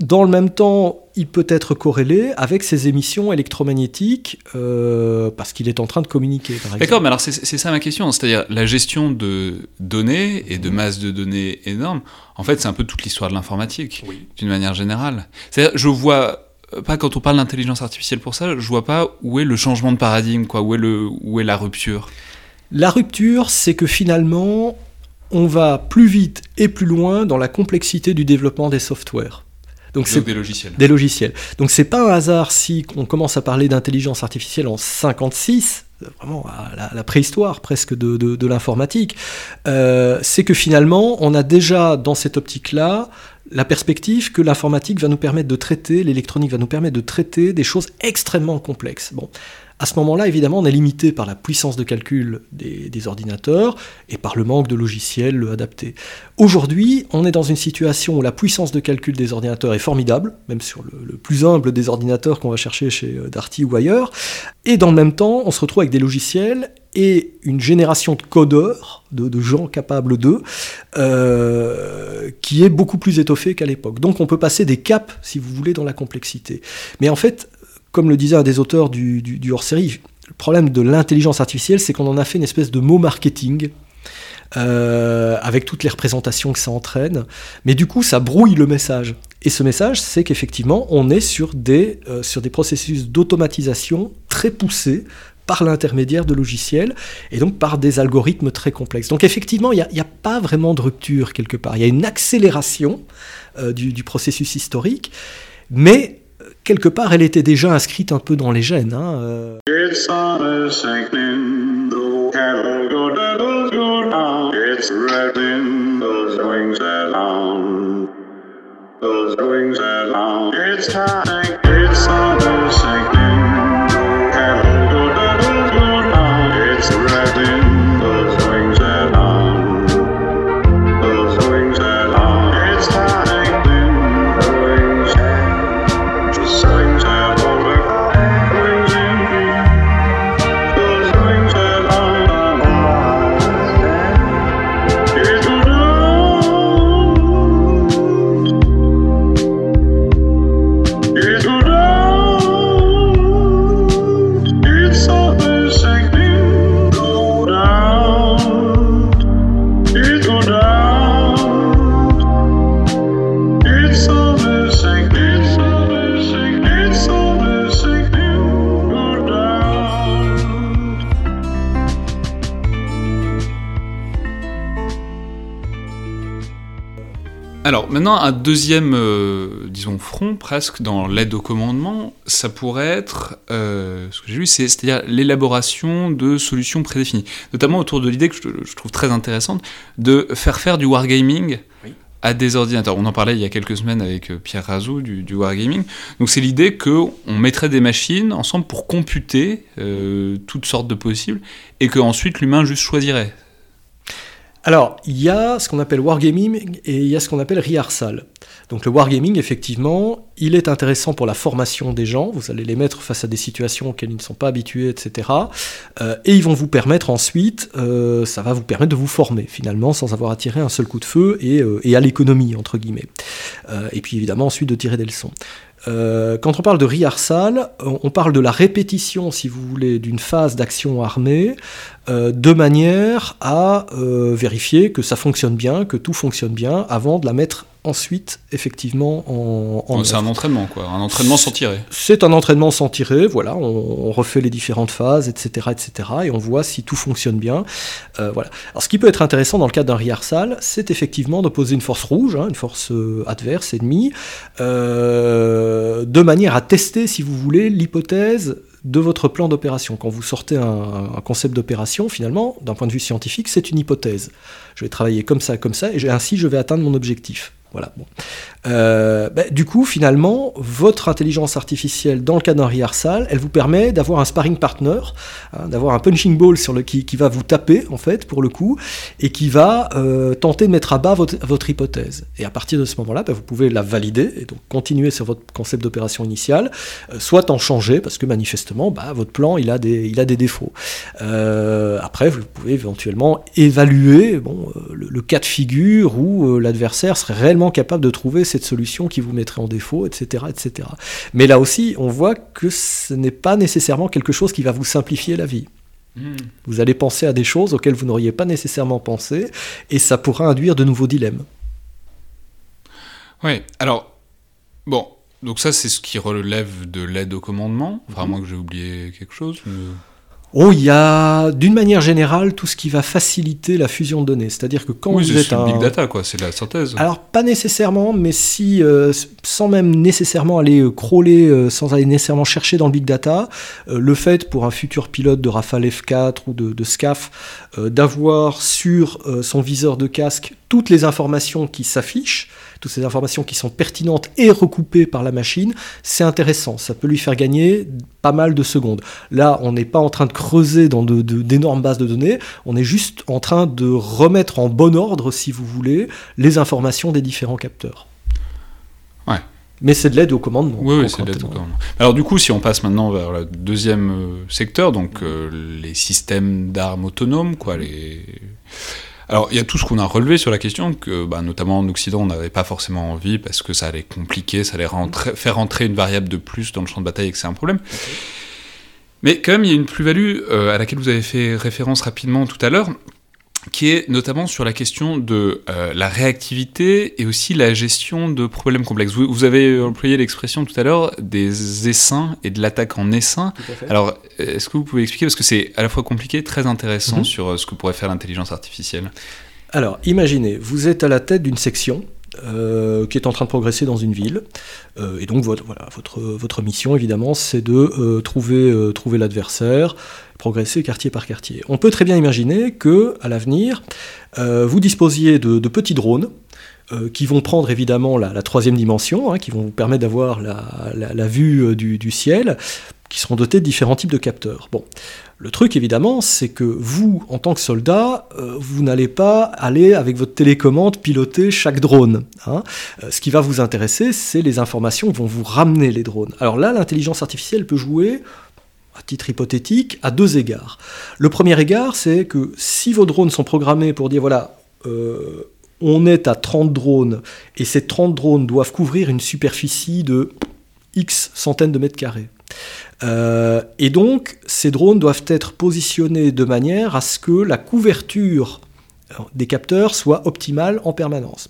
dans le même temps, il peut être corrélé avec ses émissions électromagnétiques euh, parce qu'il est en train de communiquer. D'accord, mais alors c'est ça ma question, c'est-à-dire la gestion de données et de masses de données énormes. En fait, c'est un peu toute l'histoire de l'informatique, d'une manière générale. C'est-à-dire, je vois pas quand on parle d'intelligence artificielle pour ça, je vois pas où est le changement de paradigme, quoi, où est le, où est la rupture. La rupture, c'est que finalement, on va plus vite et plus loin dans la complexité du développement des softwares. Donc c'est des logiciels. Des logiciels. Donc c'est pas un hasard si on commence à parler d'intelligence artificielle en 56, vraiment à la, préhistoire presque de, de, l'informatique, euh, c'est que finalement on a déjà dans cette optique-là la perspective que l'informatique va nous permettre de traiter, l'électronique va nous permettre de traiter des choses extrêmement complexes. Bon, à ce moment-là, évidemment, on est limité par la puissance de calcul des, ordinateurs et par le manque de logiciels adaptés. Aujourd'hui, on est dans une situation où la puissance de calcul des ordinateurs est formidable, même sur le, plus humble des ordinateurs qu'on va chercher chez euh, Darty ou ailleurs, et dans le même temps, on se retrouve avec des logiciels et une génération de codeurs, de, gens capables d'eux, euh, qui est beaucoup plus étoffée qu'à l'époque. Donc on peut passer des caps, si vous voulez, dans la complexité. Mais en fait, comme le disait un des auteurs du, hors-série, le problème de l'intelligence artificielle, c'est qu'on en a fait une espèce de mot marketing. Euh, avec toutes les représentations que ça entraîne, mais du coup ça brouille le message. Et ce message, c'est qu'effectivement, on est sur des, euh, sur des processus d'automatisation très poussés par l'intermédiaire de logiciels et donc par des algorithmes très complexes. Donc effectivement, il n'y a, pas vraiment de rupture quelque part. Il y a une accélération euh, du, du, processus historique, mais quelque part, elle était déjà inscrite un peu dans les gènes. Hein, euh. Maintenant, un deuxième, euh, disons, front presque dans l'aide au commandement, ça pourrait être, euh, ce que j'ai lu, c'est- c'est-à-dire l'élaboration de solutions prédéfinies, notamment autour de l'idée que je, je trouve très intéressante de faire faire du wargaming Oui. à des ordinateurs. On en parlait il y a quelques semaines avec euh, Pierre Razou du, du wargaming. Donc c'est l'idée qu'on mettrait des machines ensemble pour computer euh, toutes sortes de possibles et que ensuite l'humain juste choisirait. Alors, il y a ce qu'on appelle wargaming et il y a ce qu'on appelle rehearsal. Donc le wargaming, effectivement, il est intéressant pour la formation des gens. Vous allez les mettre face à des situations auxquelles ils ne sont pas habitués, etc. Euh, et ils vont vous permettre ensuite, euh, ça va vous permettre de vous former finalement sans avoir à tirer un seul coup de feu et, euh, à l'économie, entre guillemets. Et puis évidemment ensuite de tirer des leçons. Euh, quand on parle de rehearsal, on on parle de la répétition, si vous voulez, d'une phase d'action armée, euh, de manière à euh, vérifier que ça fonctionne bien, que tout fonctionne bien, avant de la mettre ensuite effectivement en, en c'est un entraînement, quoi, un entraînement sans tirer. C'est un entraînement sans tirer, voilà, on, on refait les différentes phases, etc., etc., et on voit si tout fonctionne bien. Euh, voilà. Alors, ce qui peut être intéressant dans le cadre d'un rehearsal, c'est effectivement d'opposer une force rouge, hein, une force euh, adverse, ennemie, euh, de manière à tester, si vous voulez, l'hypothèse de votre plan d'opération. Quand vous sortez un, un concept d'opération, finalement, d'un point de vue scientifique, c'est une hypothèse. Je vais travailler comme ça, comme ça, et ainsi je vais atteindre mon objectif. Voilà. Bon. Euh, ben, du coup, finalement, votre intelligence artificielle, dans le cas d'un elle vous permet d'avoir un sparring partner, hein, d'avoir un punching ball sur le, qui, qui va vous taper, en fait, pour le coup, et qui va euh, tenter de mettre à bas votre, votre hypothèse. Et à partir de ce moment-là, ben, vous pouvez la valider, et donc continuer sur votre concept d'opération initiale, euh, soit en changer, parce que manifestement, bah, votre plan, il a des, il a des défauts. Après, vous pouvez éventuellement évaluer bon, le, le cas de figure où l'adversaire serait réellement capable de trouver cette solution qui vous mettrait en défaut, etc., etc. Mais là aussi, on voit que ce n'est pas nécessairement quelque chose qui va vous simplifier la vie. Vous allez penser à des choses auxquelles vous n'auriez pas nécessairement pensé, et ça pourra induire de nouveaux dilemmes. Ouais, alors, bon, donc ça c'est ce qui relève de l'aide au commandement, enfin à moins que j'ai oublié quelque chose. mais- Oh, il y a, d'une manière générale, tout ce qui va faciliter la fusion de données. C'est-à-dire que quand oui, vous êtes le un... big data, quoi, c'est la synthèse. Alors pas nécessairement, mais si, euh, sans même nécessairement aller euh, crawler, euh, sans aller nécessairement chercher dans le big data, le fait pour un futur pilote de Rafale F4 ou de, de SCAF d'avoir sur son viseur de casque toutes les informations qui s'affichent, toutes ces informations qui sont pertinentes et recoupées par la machine, c'est intéressant. Ça peut lui faire gagner pas mal de secondes. Là, on n'est pas en train de creuser dans de- de- d'énormes bases de données, on est juste en train de remettre en bon ordre, si vous voulez, les informations des différents capteurs. Ouais. Mais c'est de l'aide au commandement. Oui, oui, c'est de l'aide au commandement. Alors du coup, si on passe maintenant vers le deuxième euh, secteur, donc euh, les systèmes d'armes autonomes, quoi, les... Alors, il y a tout ce qu'on a relevé sur la question, que bah, notamment en Occident, on n'avait pas forcément envie parce que ça allait compliquer, ça allait rentrer- faire entrer une variable de plus dans le champ de bataille et que c'est un problème. Mais quand même, il y a une plus-value euh, à laquelle vous avez fait référence rapidement tout à l'heure, qui est notamment sur la question de euh, la réactivité et aussi la gestion de problèmes complexes. Vous, vous avez employé l'expression tout à l'heure des essaims et de l'attaque en essaim. Alors, est-ce que vous pouvez expliquer, parce que c'est à la fois compliqué, très intéressant Mhm. sur euh, ce que pourrait faire l'intelligence artificielle? Alors, imaginez, vous êtes à la tête d'une section euh, qui est en train de progresser dans une ville. Euh, et donc votre, votre, mission, évidemment, c'est de euh, trouver, trouver l'adversaire, progresser quartier par quartier. On peut très bien imaginer que, à l'avenir, vous disposiez de, petits drones qui vont prendre évidemment la, troisième dimension, hein, qui vont vous permettre d'avoir la, vue du, du ciel, qui seront dotés de différents types de capteurs. Bon. Le truc, évidemment, c'est que vous, en tant que soldat, euh, vous n'allez pas aller avec votre télécommande piloter chaque drone. hein. Euh, ce qui va vous intéresser, c'est les informations que vont vous ramener les drones. Alors là, l'intelligence artificielle peut jouer, à titre hypothétique, à deux égards. Le premier égard, c'est que si vos drones sont programmés pour dire, voilà, euh, on est à 30 drones, et ces 30 drones doivent couvrir une superficie de X centaines de mètres carrés. Euh, et donc, ces drones doivent être positionnés de manière à ce que la couverture euh, des capteurs soit optimale en permanence.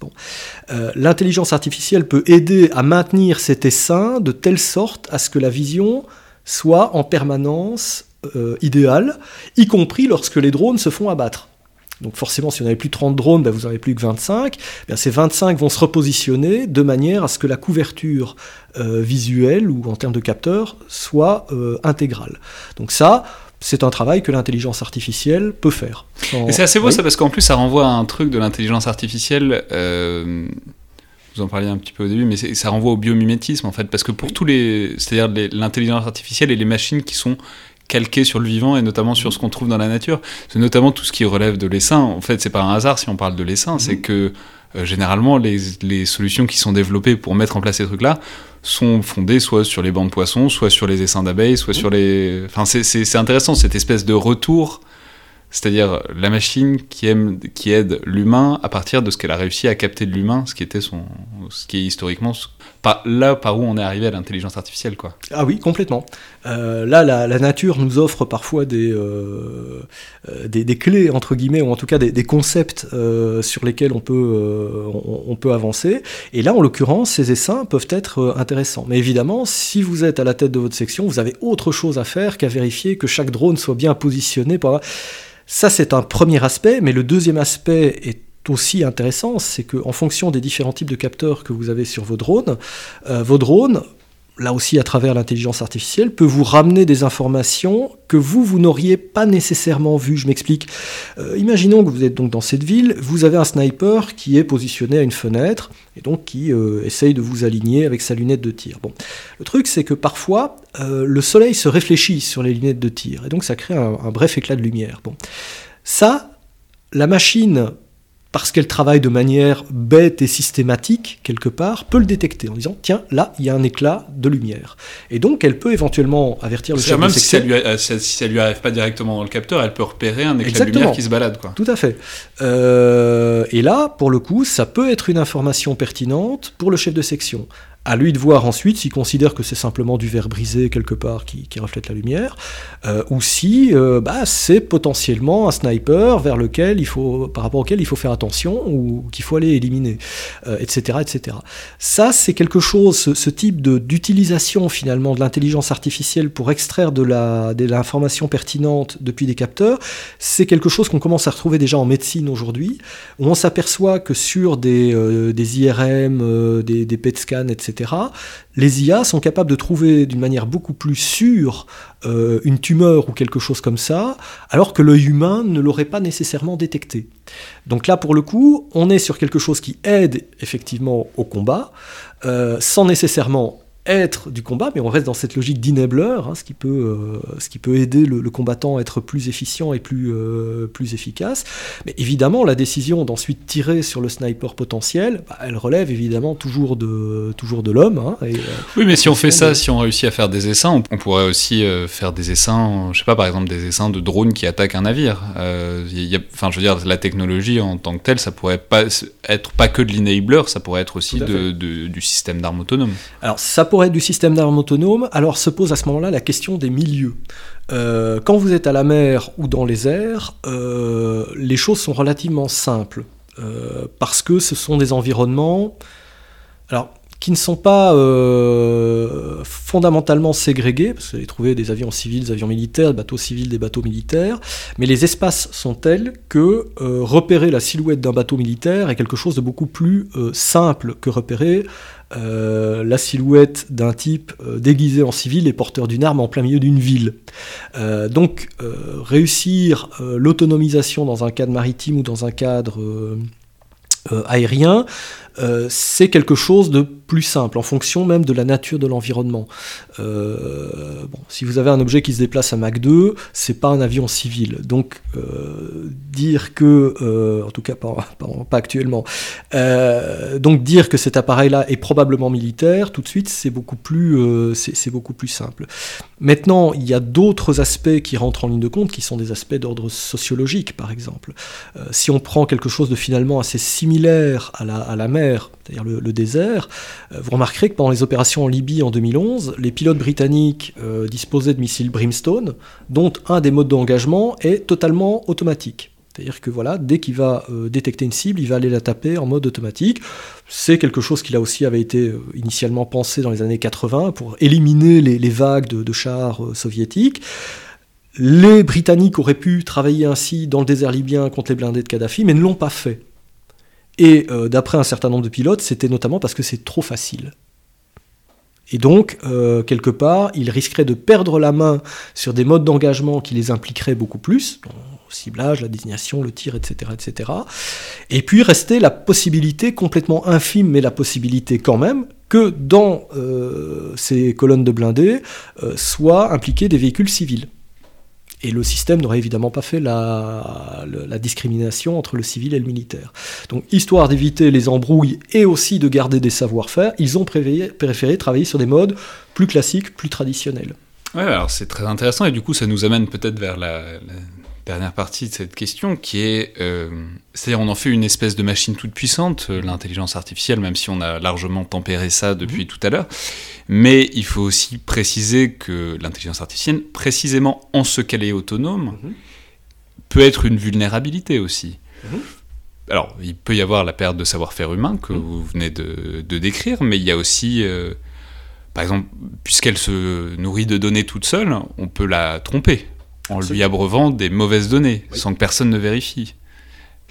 Euh, L'intelligence artificielle peut aider à maintenir cet essaim de telle sorte à ce que la vision soit en permanence idéale, y compris lorsque les drones se font abattre. Donc forcément, si vous n'avez plus 30 drones, ben vous n'avez plus que 25. Ben ces 25 vont se repositionner de manière à ce que la couverture euh, visuelle ou en termes de capteurs soit euh, intégrale. Donc ça, c'est un travail que l'intelligence artificielle peut faire. Sans- Et c'est assez beau Oui. ça parce qu'en plus ça renvoie à un truc de l'intelligence artificielle. euh, vous en parliez un petit peu au début, mais ça renvoie au biomimétisme en fait, parce que pour tous les, c'est-à-dire l'intelligence artificielle et les machines qui sont calquées sur le vivant et notamment sur ce qu'on trouve dans la nature, c'est notamment tout ce qui relève de l'essaim. En fait, c'est pas un hasard si on parle de l'essaim, c'est que euh, généralement les, les solutions qui sont développées pour mettre en place ces trucs-là sont fondées soit sur les bancs de poissons, soit sur les essaims d'abeilles, soit sur les. Enfin, c'est intéressant cette espèce de retour c'est-à-dire la machine qui, aime, qui aide l'humain à partir de ce qu'elle a réussi à capter de l'humain, ce qui était son, ce qui est historiquement là par où on est arrivé à l'intelligence artificielle, quoi. Ah oui, complètement. Euh, là, la, nature nous offre parfois des, euh, euh, des, clés, entre guillemets, ou en tout cas des, concepts sur lesquels on peut, on, avancer. Et là, en l'occurrence, ces essaims peuvent être intéressants. Mais évidemment, si vous êtes à la tête de votre section, vous avez autre chose à faire qu'à vérifier que chaque drone soit bien positionné. Ça, c'est un premier aspect, mais le deuxième aspect est aussi intéressant, c'est qu'en fonction des différents types de capteurs que vous avez sur vos drones, euh, vos drones, là aussi à travers l'intelligence artificielle, peut vous ramener des informations que vous, vous n'auriez pas nécessairement vues. Je m'explique. Euh, imaginons que vous êtes donc dans cette ville, vous avez un sniper qui est positionné à une fenêtre et donc qui euh, essaye de vous aligner avec sa lunette de tir. Bon, le truc c'est que parfois le soleil se réfléchit sur les lunettes de tir et donc ça crée un, un bref éclat de lumière. Bon, ça, la machine parce qu'elle travaille de manière bête et systématique, quelque part, peut le détecter en disant tiens, là, il y a un éclat de lumière. Et donc, elle peut éventuellement avertir le chef même de si ça, lui, a- si ça lui arrive pas directement dans le capteur, elle peut repérer un éclat de lumière qui se balade, quoi. Tout à fait. Euh, et là, pour le coup, ça peut être une information pertinente pour le chef de section. À lui de voir ensuite s'il considère que c'est simplement du verre brisé quelque part qui, reflète la lumière, euh, ou si euh, bah, c'est potentiellement un sniper vers lequel il faut, par rapport auquel il faut faire attention ou qu'il faut aller éliminer, euh, etc., etc. Ça, c'est quelque chose, ce, type d'utilisation finalement de l'intelligence artificielle pour extraire de l'information pertinente depuis des capteurs, c'est quelque chose qu'on commence à retrouver déjà en médecine aujourd'hui, où on s'aperçoit que sur des, IRM, des PET scans, etc., les IA sont capables de trouver d'une manière beaucoup plus sûre euh, une tumeur ou quelque chose comme ça, alors que l'œil humain ne l'aurait pas nécessairement détecté. Donc là, pour le coup, on est sur quelque chose qui aide effectivement au combat, euh, sans nécessairement être du combat, mais on reste dans cette logique d'enabler, hein, ce, qui peut, euh, ce qui peut aider le, le combattant à être plus efficient et plus, euh, plus efficace. Mais évidemment, la décision d'ensuite tirer sur le sniper potentiel, bah, elle relève évidemment toujours de, toujours de l'homme. hein, euh, Oui, mais si on fait ça, si on réussit à faire des essaims, on, on pourrait aussi faire des essaims, je sais pas, par exemple, des essaims de drones qui attaquent un navire. Enfin, je veux dire, la technologie en tant que telle, ça pourrait pas être pas que de l'enabler, ça pourrait être aussi de- du système d'armes autonome. Alors, ça pourrait être du système d'armes autonome. Alors, se pose à ce moment-là la question des milieux. Euh, quand vous êtes à la mer ou dans les airs, euh, les choses sont relativement simples. Euh, parce que ce sont des environnements alors, qui ne sont pas fondamentalement ségrégés, parce que vous allez trouver des avions civils, des avions militaires, des bateaux civils, des bateaux militaires, mais les espaces sont tels que repérer la silhouette d'un bateau militaire est quelque chose de beaucoup plus simple que repérer euh, la silhouette d'un type euh, déguisé en civil et porteur d'une arme en plein milieu d'une ville. Euh, donc réussir l'autonomisation dans un cadre maritime ou dans un cadre aérien, euh, c'est quelque chose de plus simple, en fonction même de la nature de l'environnement. Euh, bon, si vous avez un objet qui se déplace à Mach 2, c'est pas un avion civil. Donc euh, dire que, en tout cas pas, pas, actuellement, donc dire que cet appareil-là est probablement militaire, tout de suite c'est beaucoup plus, beaucoup plus simple. Maintenant, il y a d'autres aspects qui rentrent en ligne de compte, qui sont des aspects d'ordre sociologique, par exemple. Si on prend quelque chose de finalement assez similaire à la, à la mer, c'est-à-dire le, désert, euh, vous remarquerez que pendant les opérations en Libye en 2011, les pilotes britanniques euh, disposaient de missiles Brimstone, dont un des modes d'engagement est totalement automatique. C'est-à-dire que voilà, dès qu'il va euh, détecter une cible, il va aller la taper en mode automatique. C'est quelque chose qui là aussi avait été initialement pensé dans les années 80 pour éliminer les, vagues de, chars soviétiques. Les Britanniques auraient pu travailler ainsi dans le désert libyen contre les blindés de Kadhafi, mais ne l'ont pas fait. Et euh, d'après un certain nombre de pilotes, c'était notamment parce que c'est trop facile. Et donc, euh, quelque part, ils risqueraient de perdre la main sur des modes d'engagement qui les impliqueraient beaucoup plus, ciblage, la désignation, le tir, etc., etc. Et puis rester la possibilité complètement infime, mais la possibilité quand même, que dans euh, ces colonnes de blindés soient impliqués des véhicules civils. Et le système n'aurait évidemment pas fait la, discrimination entre le civil et le militaire. Donc, histoire d'éviter les embrouilles et aussi de garder des savoir-faire, ils ont préféré, travailler sur des modes plus classiques, plus traditionnels. Ouais, alors c'est très intéressant et du coup ça nous amène peut-être vers la, dernière partie de cette question qui est, euh, c'est-à-dire on en fait une espèce de machine toute puissante, euh, l'intelligence artificielle, même si on a largement tempéré ça depuis mmh. tout à l'heure. Mais il faut aussi préciser que l'intelligence artificielle, précisément en ce qu'elle est autonome, mmh. peut être une vulnérabilité aussi. Mmh. Alors, il peut y avoir la perte de savoir-faire humain que vous venez de, de, décrire, mais il y a aussi, euh, par exemple, puisqu'elle se nourrit de données toute seule, on peut la tromper en lui abreuvant des mauvaises données, oui. sans que personne ne vérifie.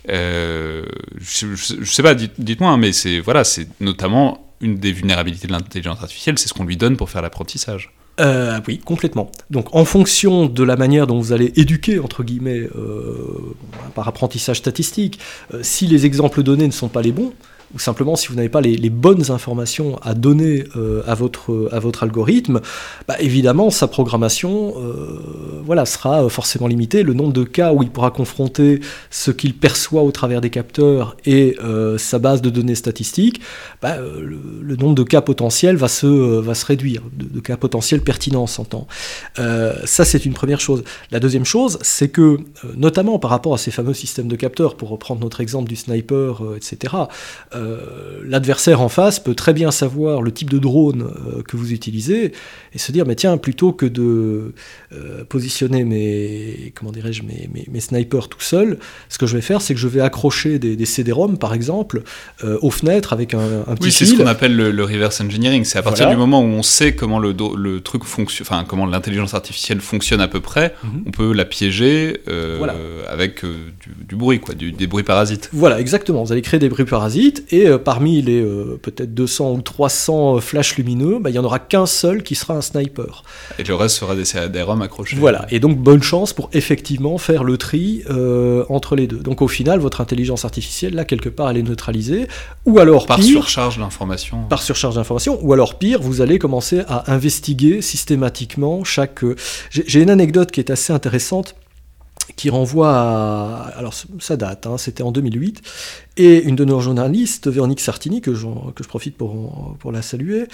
Euh, je, je, sais pas, dites-moi, hein, mais c'est voilà, c'est notamment une des vulnérabilités de l'intelligence artificielle, c'est ce qu'on lui donne pour faire l'apprentissage. Euh, oui, complètement. Donc, en fonction de la manière dont vous allez éduquer, entre guillemets, euh, par apprentissage statistique, si les exemples donnés ne sont pas les bons, ou simplement si vous n'avez pas les, bonnes informations à donner euh, à, votre, à votre algorithme, bah, évidemment sa programmation euh, voilà, sera forcément limitée. Le nombre de cas où il pourra confronter ce qu'il perçoit au travers des capteurs et euh, sa base de données statistiques, bah, le, nombre de cas potentiels va se, va se réduire, de, de cas potentiels pertinents, s'entend. ça, c'est une première chose. La deuxième chose, c'est que, notamment par rapport à ces fameux systèmes de capteurs, pour reprendre notre exemple du sniper, etc., euh, l'adversaire en face peut très bien savoir le type de drone euh, que vous utilisez et se dire mais tiens plutôt que de euh, positionner mes comment dirais-je mes, mes, mes, snipers tout seul ce que je vais faire c'est que je vais accrocher des, des CD-ROM par exemple aux fenêtres avec un, un petit oui c'est ce qu'on appelle le, le, reverse engineering c'est à partir voilà. du moment où on sait comment le, le truc fonctionne enfin comment l'intelligence artificielle fonctionne à peu près mm -hmm. on peut la piéger voilà. avec du, du, bruit quoi du, des bruits parasites voilà exactement vous allez créer des bruits parasites et euh, parmi les euh, peut-être 200 ou 300 flashs lumineux, bah, il n'y en aura qu'un seul qui sera un sniper. Et le reste sera des, des ROM accrochés. Voilà, et donc bonne chance pour effectivement faire le tri euh, entre les deux. Donc au final, votre intelligence artificielle, là, quelque part, elle est neutralisée. Ou alors par pire, surcharge d'informations. Par surcharge d'informations. Ou alors pire, vous allez commencer à investiguer systématiquement chaque... J'ai une anecdote qui est assez intéressante qui renvoie à... Alors ça date, hein, c'était en 2008, et une de nos journalistes, Véronique Sartini, que, je profite pour la saluer,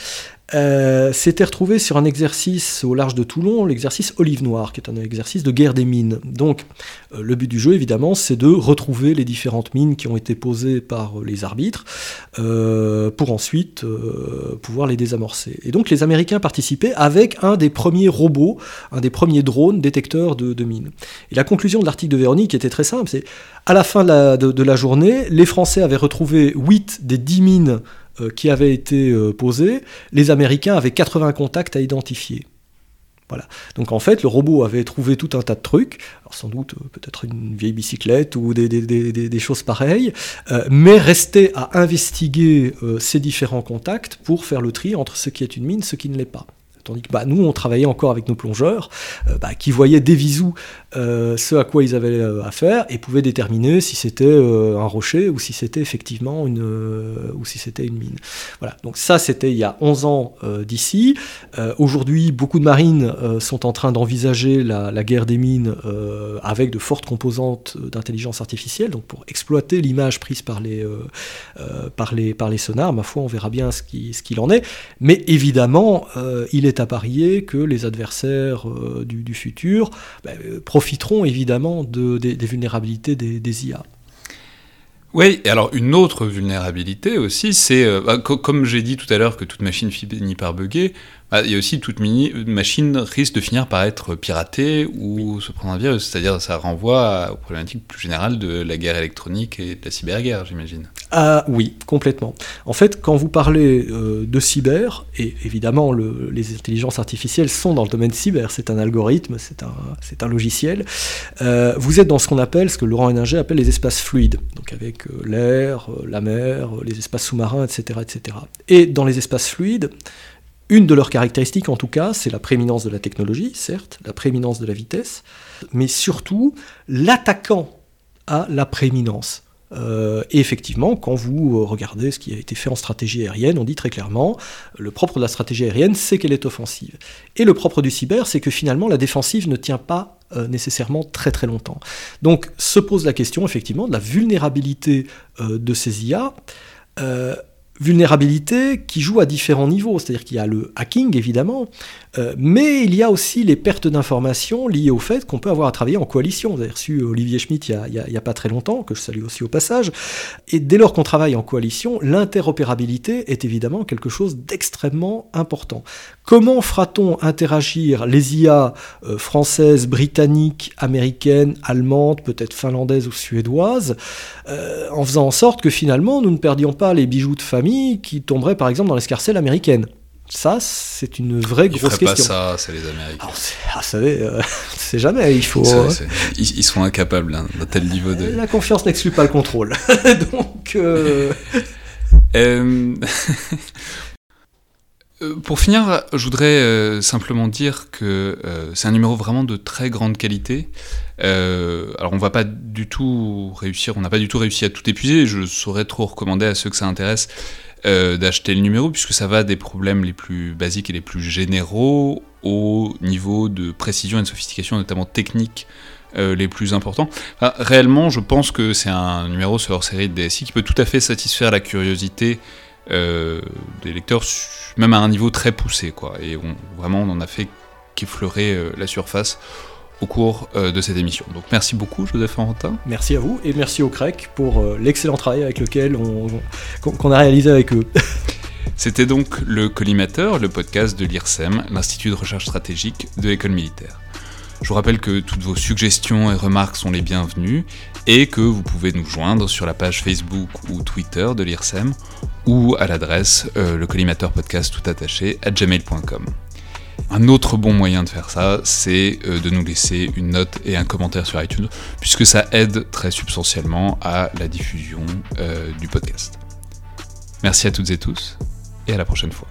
euh, s'était retrouvée sur un exercice au large de Toulon, l'exercice Olive Noire, qui est un exercice de guerre des mines. Donc euh, le but du jeu, évidemment, c'est de retrouver les différentes mines qui ont été posées par les arbitres, euh, pour ensuite euh, pouvoir les désamorcer. Et donc les Américains participaient avec un des premiers robots, un des premiers drones détecteurs de, mines. Et la conclusion de l'article de Véronique était très simple, c'est à la fin de la, de, la journée, les Français avaient retrouvé 8 des 10 mines euh, qui avait été euh, posé, les Américains avaient 80 contacts à identifier. Voilà. Donc en fait, le robot avait trouvé tout un tas de trucs, sans doute euh, peut-être une vieille bicyclette ou des, choses pareilles, euh, mais restait à investiguer euh, ces différents contacts pour faire le tri entre ce qui est une mine, ce qui ne l'est pas. Tandis que bah, nous, on travaillait encore avec nos plongeurs, euh, bah, qui voyaient des visous euh, ce à quoi ils avaient euh, affaire et pouvaient déterminer si c'était un rocher ou si c'était effectivement une, ou si c'était une mine. Voilà, donc ça c'était il y a 11 ans d'ici. Aujourd'hui, beaucoup de marines sont en train d'envisager la, guerre des mines avec de fortes composantes d'intelligence artificielle, donc pour exploiter l'image prise par les, par, les, par les sonars. Ma foi, on verra bien ce qui- ce qu'il en est. Mais évidemment, il est à parier que les adversaires euh, du, du futur bah, euh, profiteront évidemment de, des, des vulnérabilités des, des IA. Oui, et alors une autre vulnérabilité aussi, c'est, euh, bah, co- comme j'ai dit tout à l'heure que toute machine finit par bugger, bah, il y a aussi toute mini- machine risque de finir par être piratée ou se prendre un virus. C'est-à-dire ça renvoie aux problématiques plus générales de la guerre électronique et de la cyberguerre, j'imagine. Ah oui, complètement. En fait, quand vous parlez euh, de cyber, et évidemment le- les intelligences artificielles sont dans le domaine cyber, c'est un algorithme, c'est un, logiciel, euh, vous êtes dans ce qu'on appelle, ce que Laurent Héninger appelle les espaces fluides, donc avec euh, l'air, la mer, les espaces sous-marins, etc., etc. Et dans les espaces fluides, une de leurs caractéristiques, en tout cas, c'est la prééminence de la technologie, certes, la prééminence de la vitesse, mais surtout l'attaquant à la prééminence. Euh, et effectivement, quand vous euh, regardez ce qui a été fait en stratégie aérienne, on dit très clairement, le propre de la stratégie aérienne, c'est qu'elle est offensive. Et le propre du cyber, c'est que finalement, la défensive ne tient pas euh, nécessairement très très longtemps. Donc se pose la question, effectivement, de la vulnérabilité de ces IA. Vulnérabilité qui joue à différents niveaux, c'est-à-dire qu'il y a le hacking évidemment, euh, mais il y a aussi les pertes d'informations liées au fait qu'on peut avoir à travailler en coalition. Vous avez reçu Olivier Schmitt il n'y a pas très longtemps, que je salue aussi au passage, et dès lors qu'on travaille en coalition, l'interopérabilité est évidemment quelque chose d'extrêmement important. Comment fera-t-on interagir les IA euh, françaises, britanniques, américaines, allemandes, peut-être finlandaises ou suédoises, euh, en faisant en sorte que finalement nous ne perdions pas les bijoux de famille qui tomberaient par exemple dans l'escarcelle américaine? Ça, c'est une vraie Ils grosse feraient pas question. ça, c'est les Américains. Alors, ah, vous savez, euh, c'est jamais, il faut... Ça, euh, ils, ils sont incapables hein, d'un tel niveau de. La confiance n'exclut pas le contrôle. Donc, Pour finir, je voudrais euh, simplement dire que euh, c'est un numéro vraiment de très grande qualité. Euh, alors on va pas du tout réussir, on n'a pas du tout réussi à tout épuiser. Je saurais trop recommander à ceux que ça intéresse euh, d'acheter le numéro puisque ça va des problèmes les plus basiques et les plus généraux au niveau de précision et de sophistication, notamment technique. euh, les plus importants. Réellement, je pense que c'est un numéro sur hors série de DSI qui peut tout à fait satisfaire la curiosité euh, des lecteurs, même à un niveau très poussé, quoi. Et on, vraiment, on en a fait qu'effleurer euh, la surface au cours euh, de cette émission. Donc merci beaucoup, Joseph Arantin. merci à vous et merci au CREC pour euh, l'excellent travail avec lequel on, qu'on qu'on a réalisé avec eux. C'était donc le Collimateur, le podcast de l'IRSEM, l'Institut de recherche stratégique de l'école militaire. Je vous rappelle que toutes vos suggestions et remarques sont les bienvenues et que vous pouvez nous joindre sur la page Facebook ou Twitter de l'IRSEM ou à l'adresse euh, le tout attaché à gmail.com. Un autre bon moyen de faire ça, c'est euh, de nous laisser une note et un commentaire sur iTunes, puisque ça aide très substantiellement à la diffusion euh, du podcast. Merci à toutes et tous, et à la prochaine fois.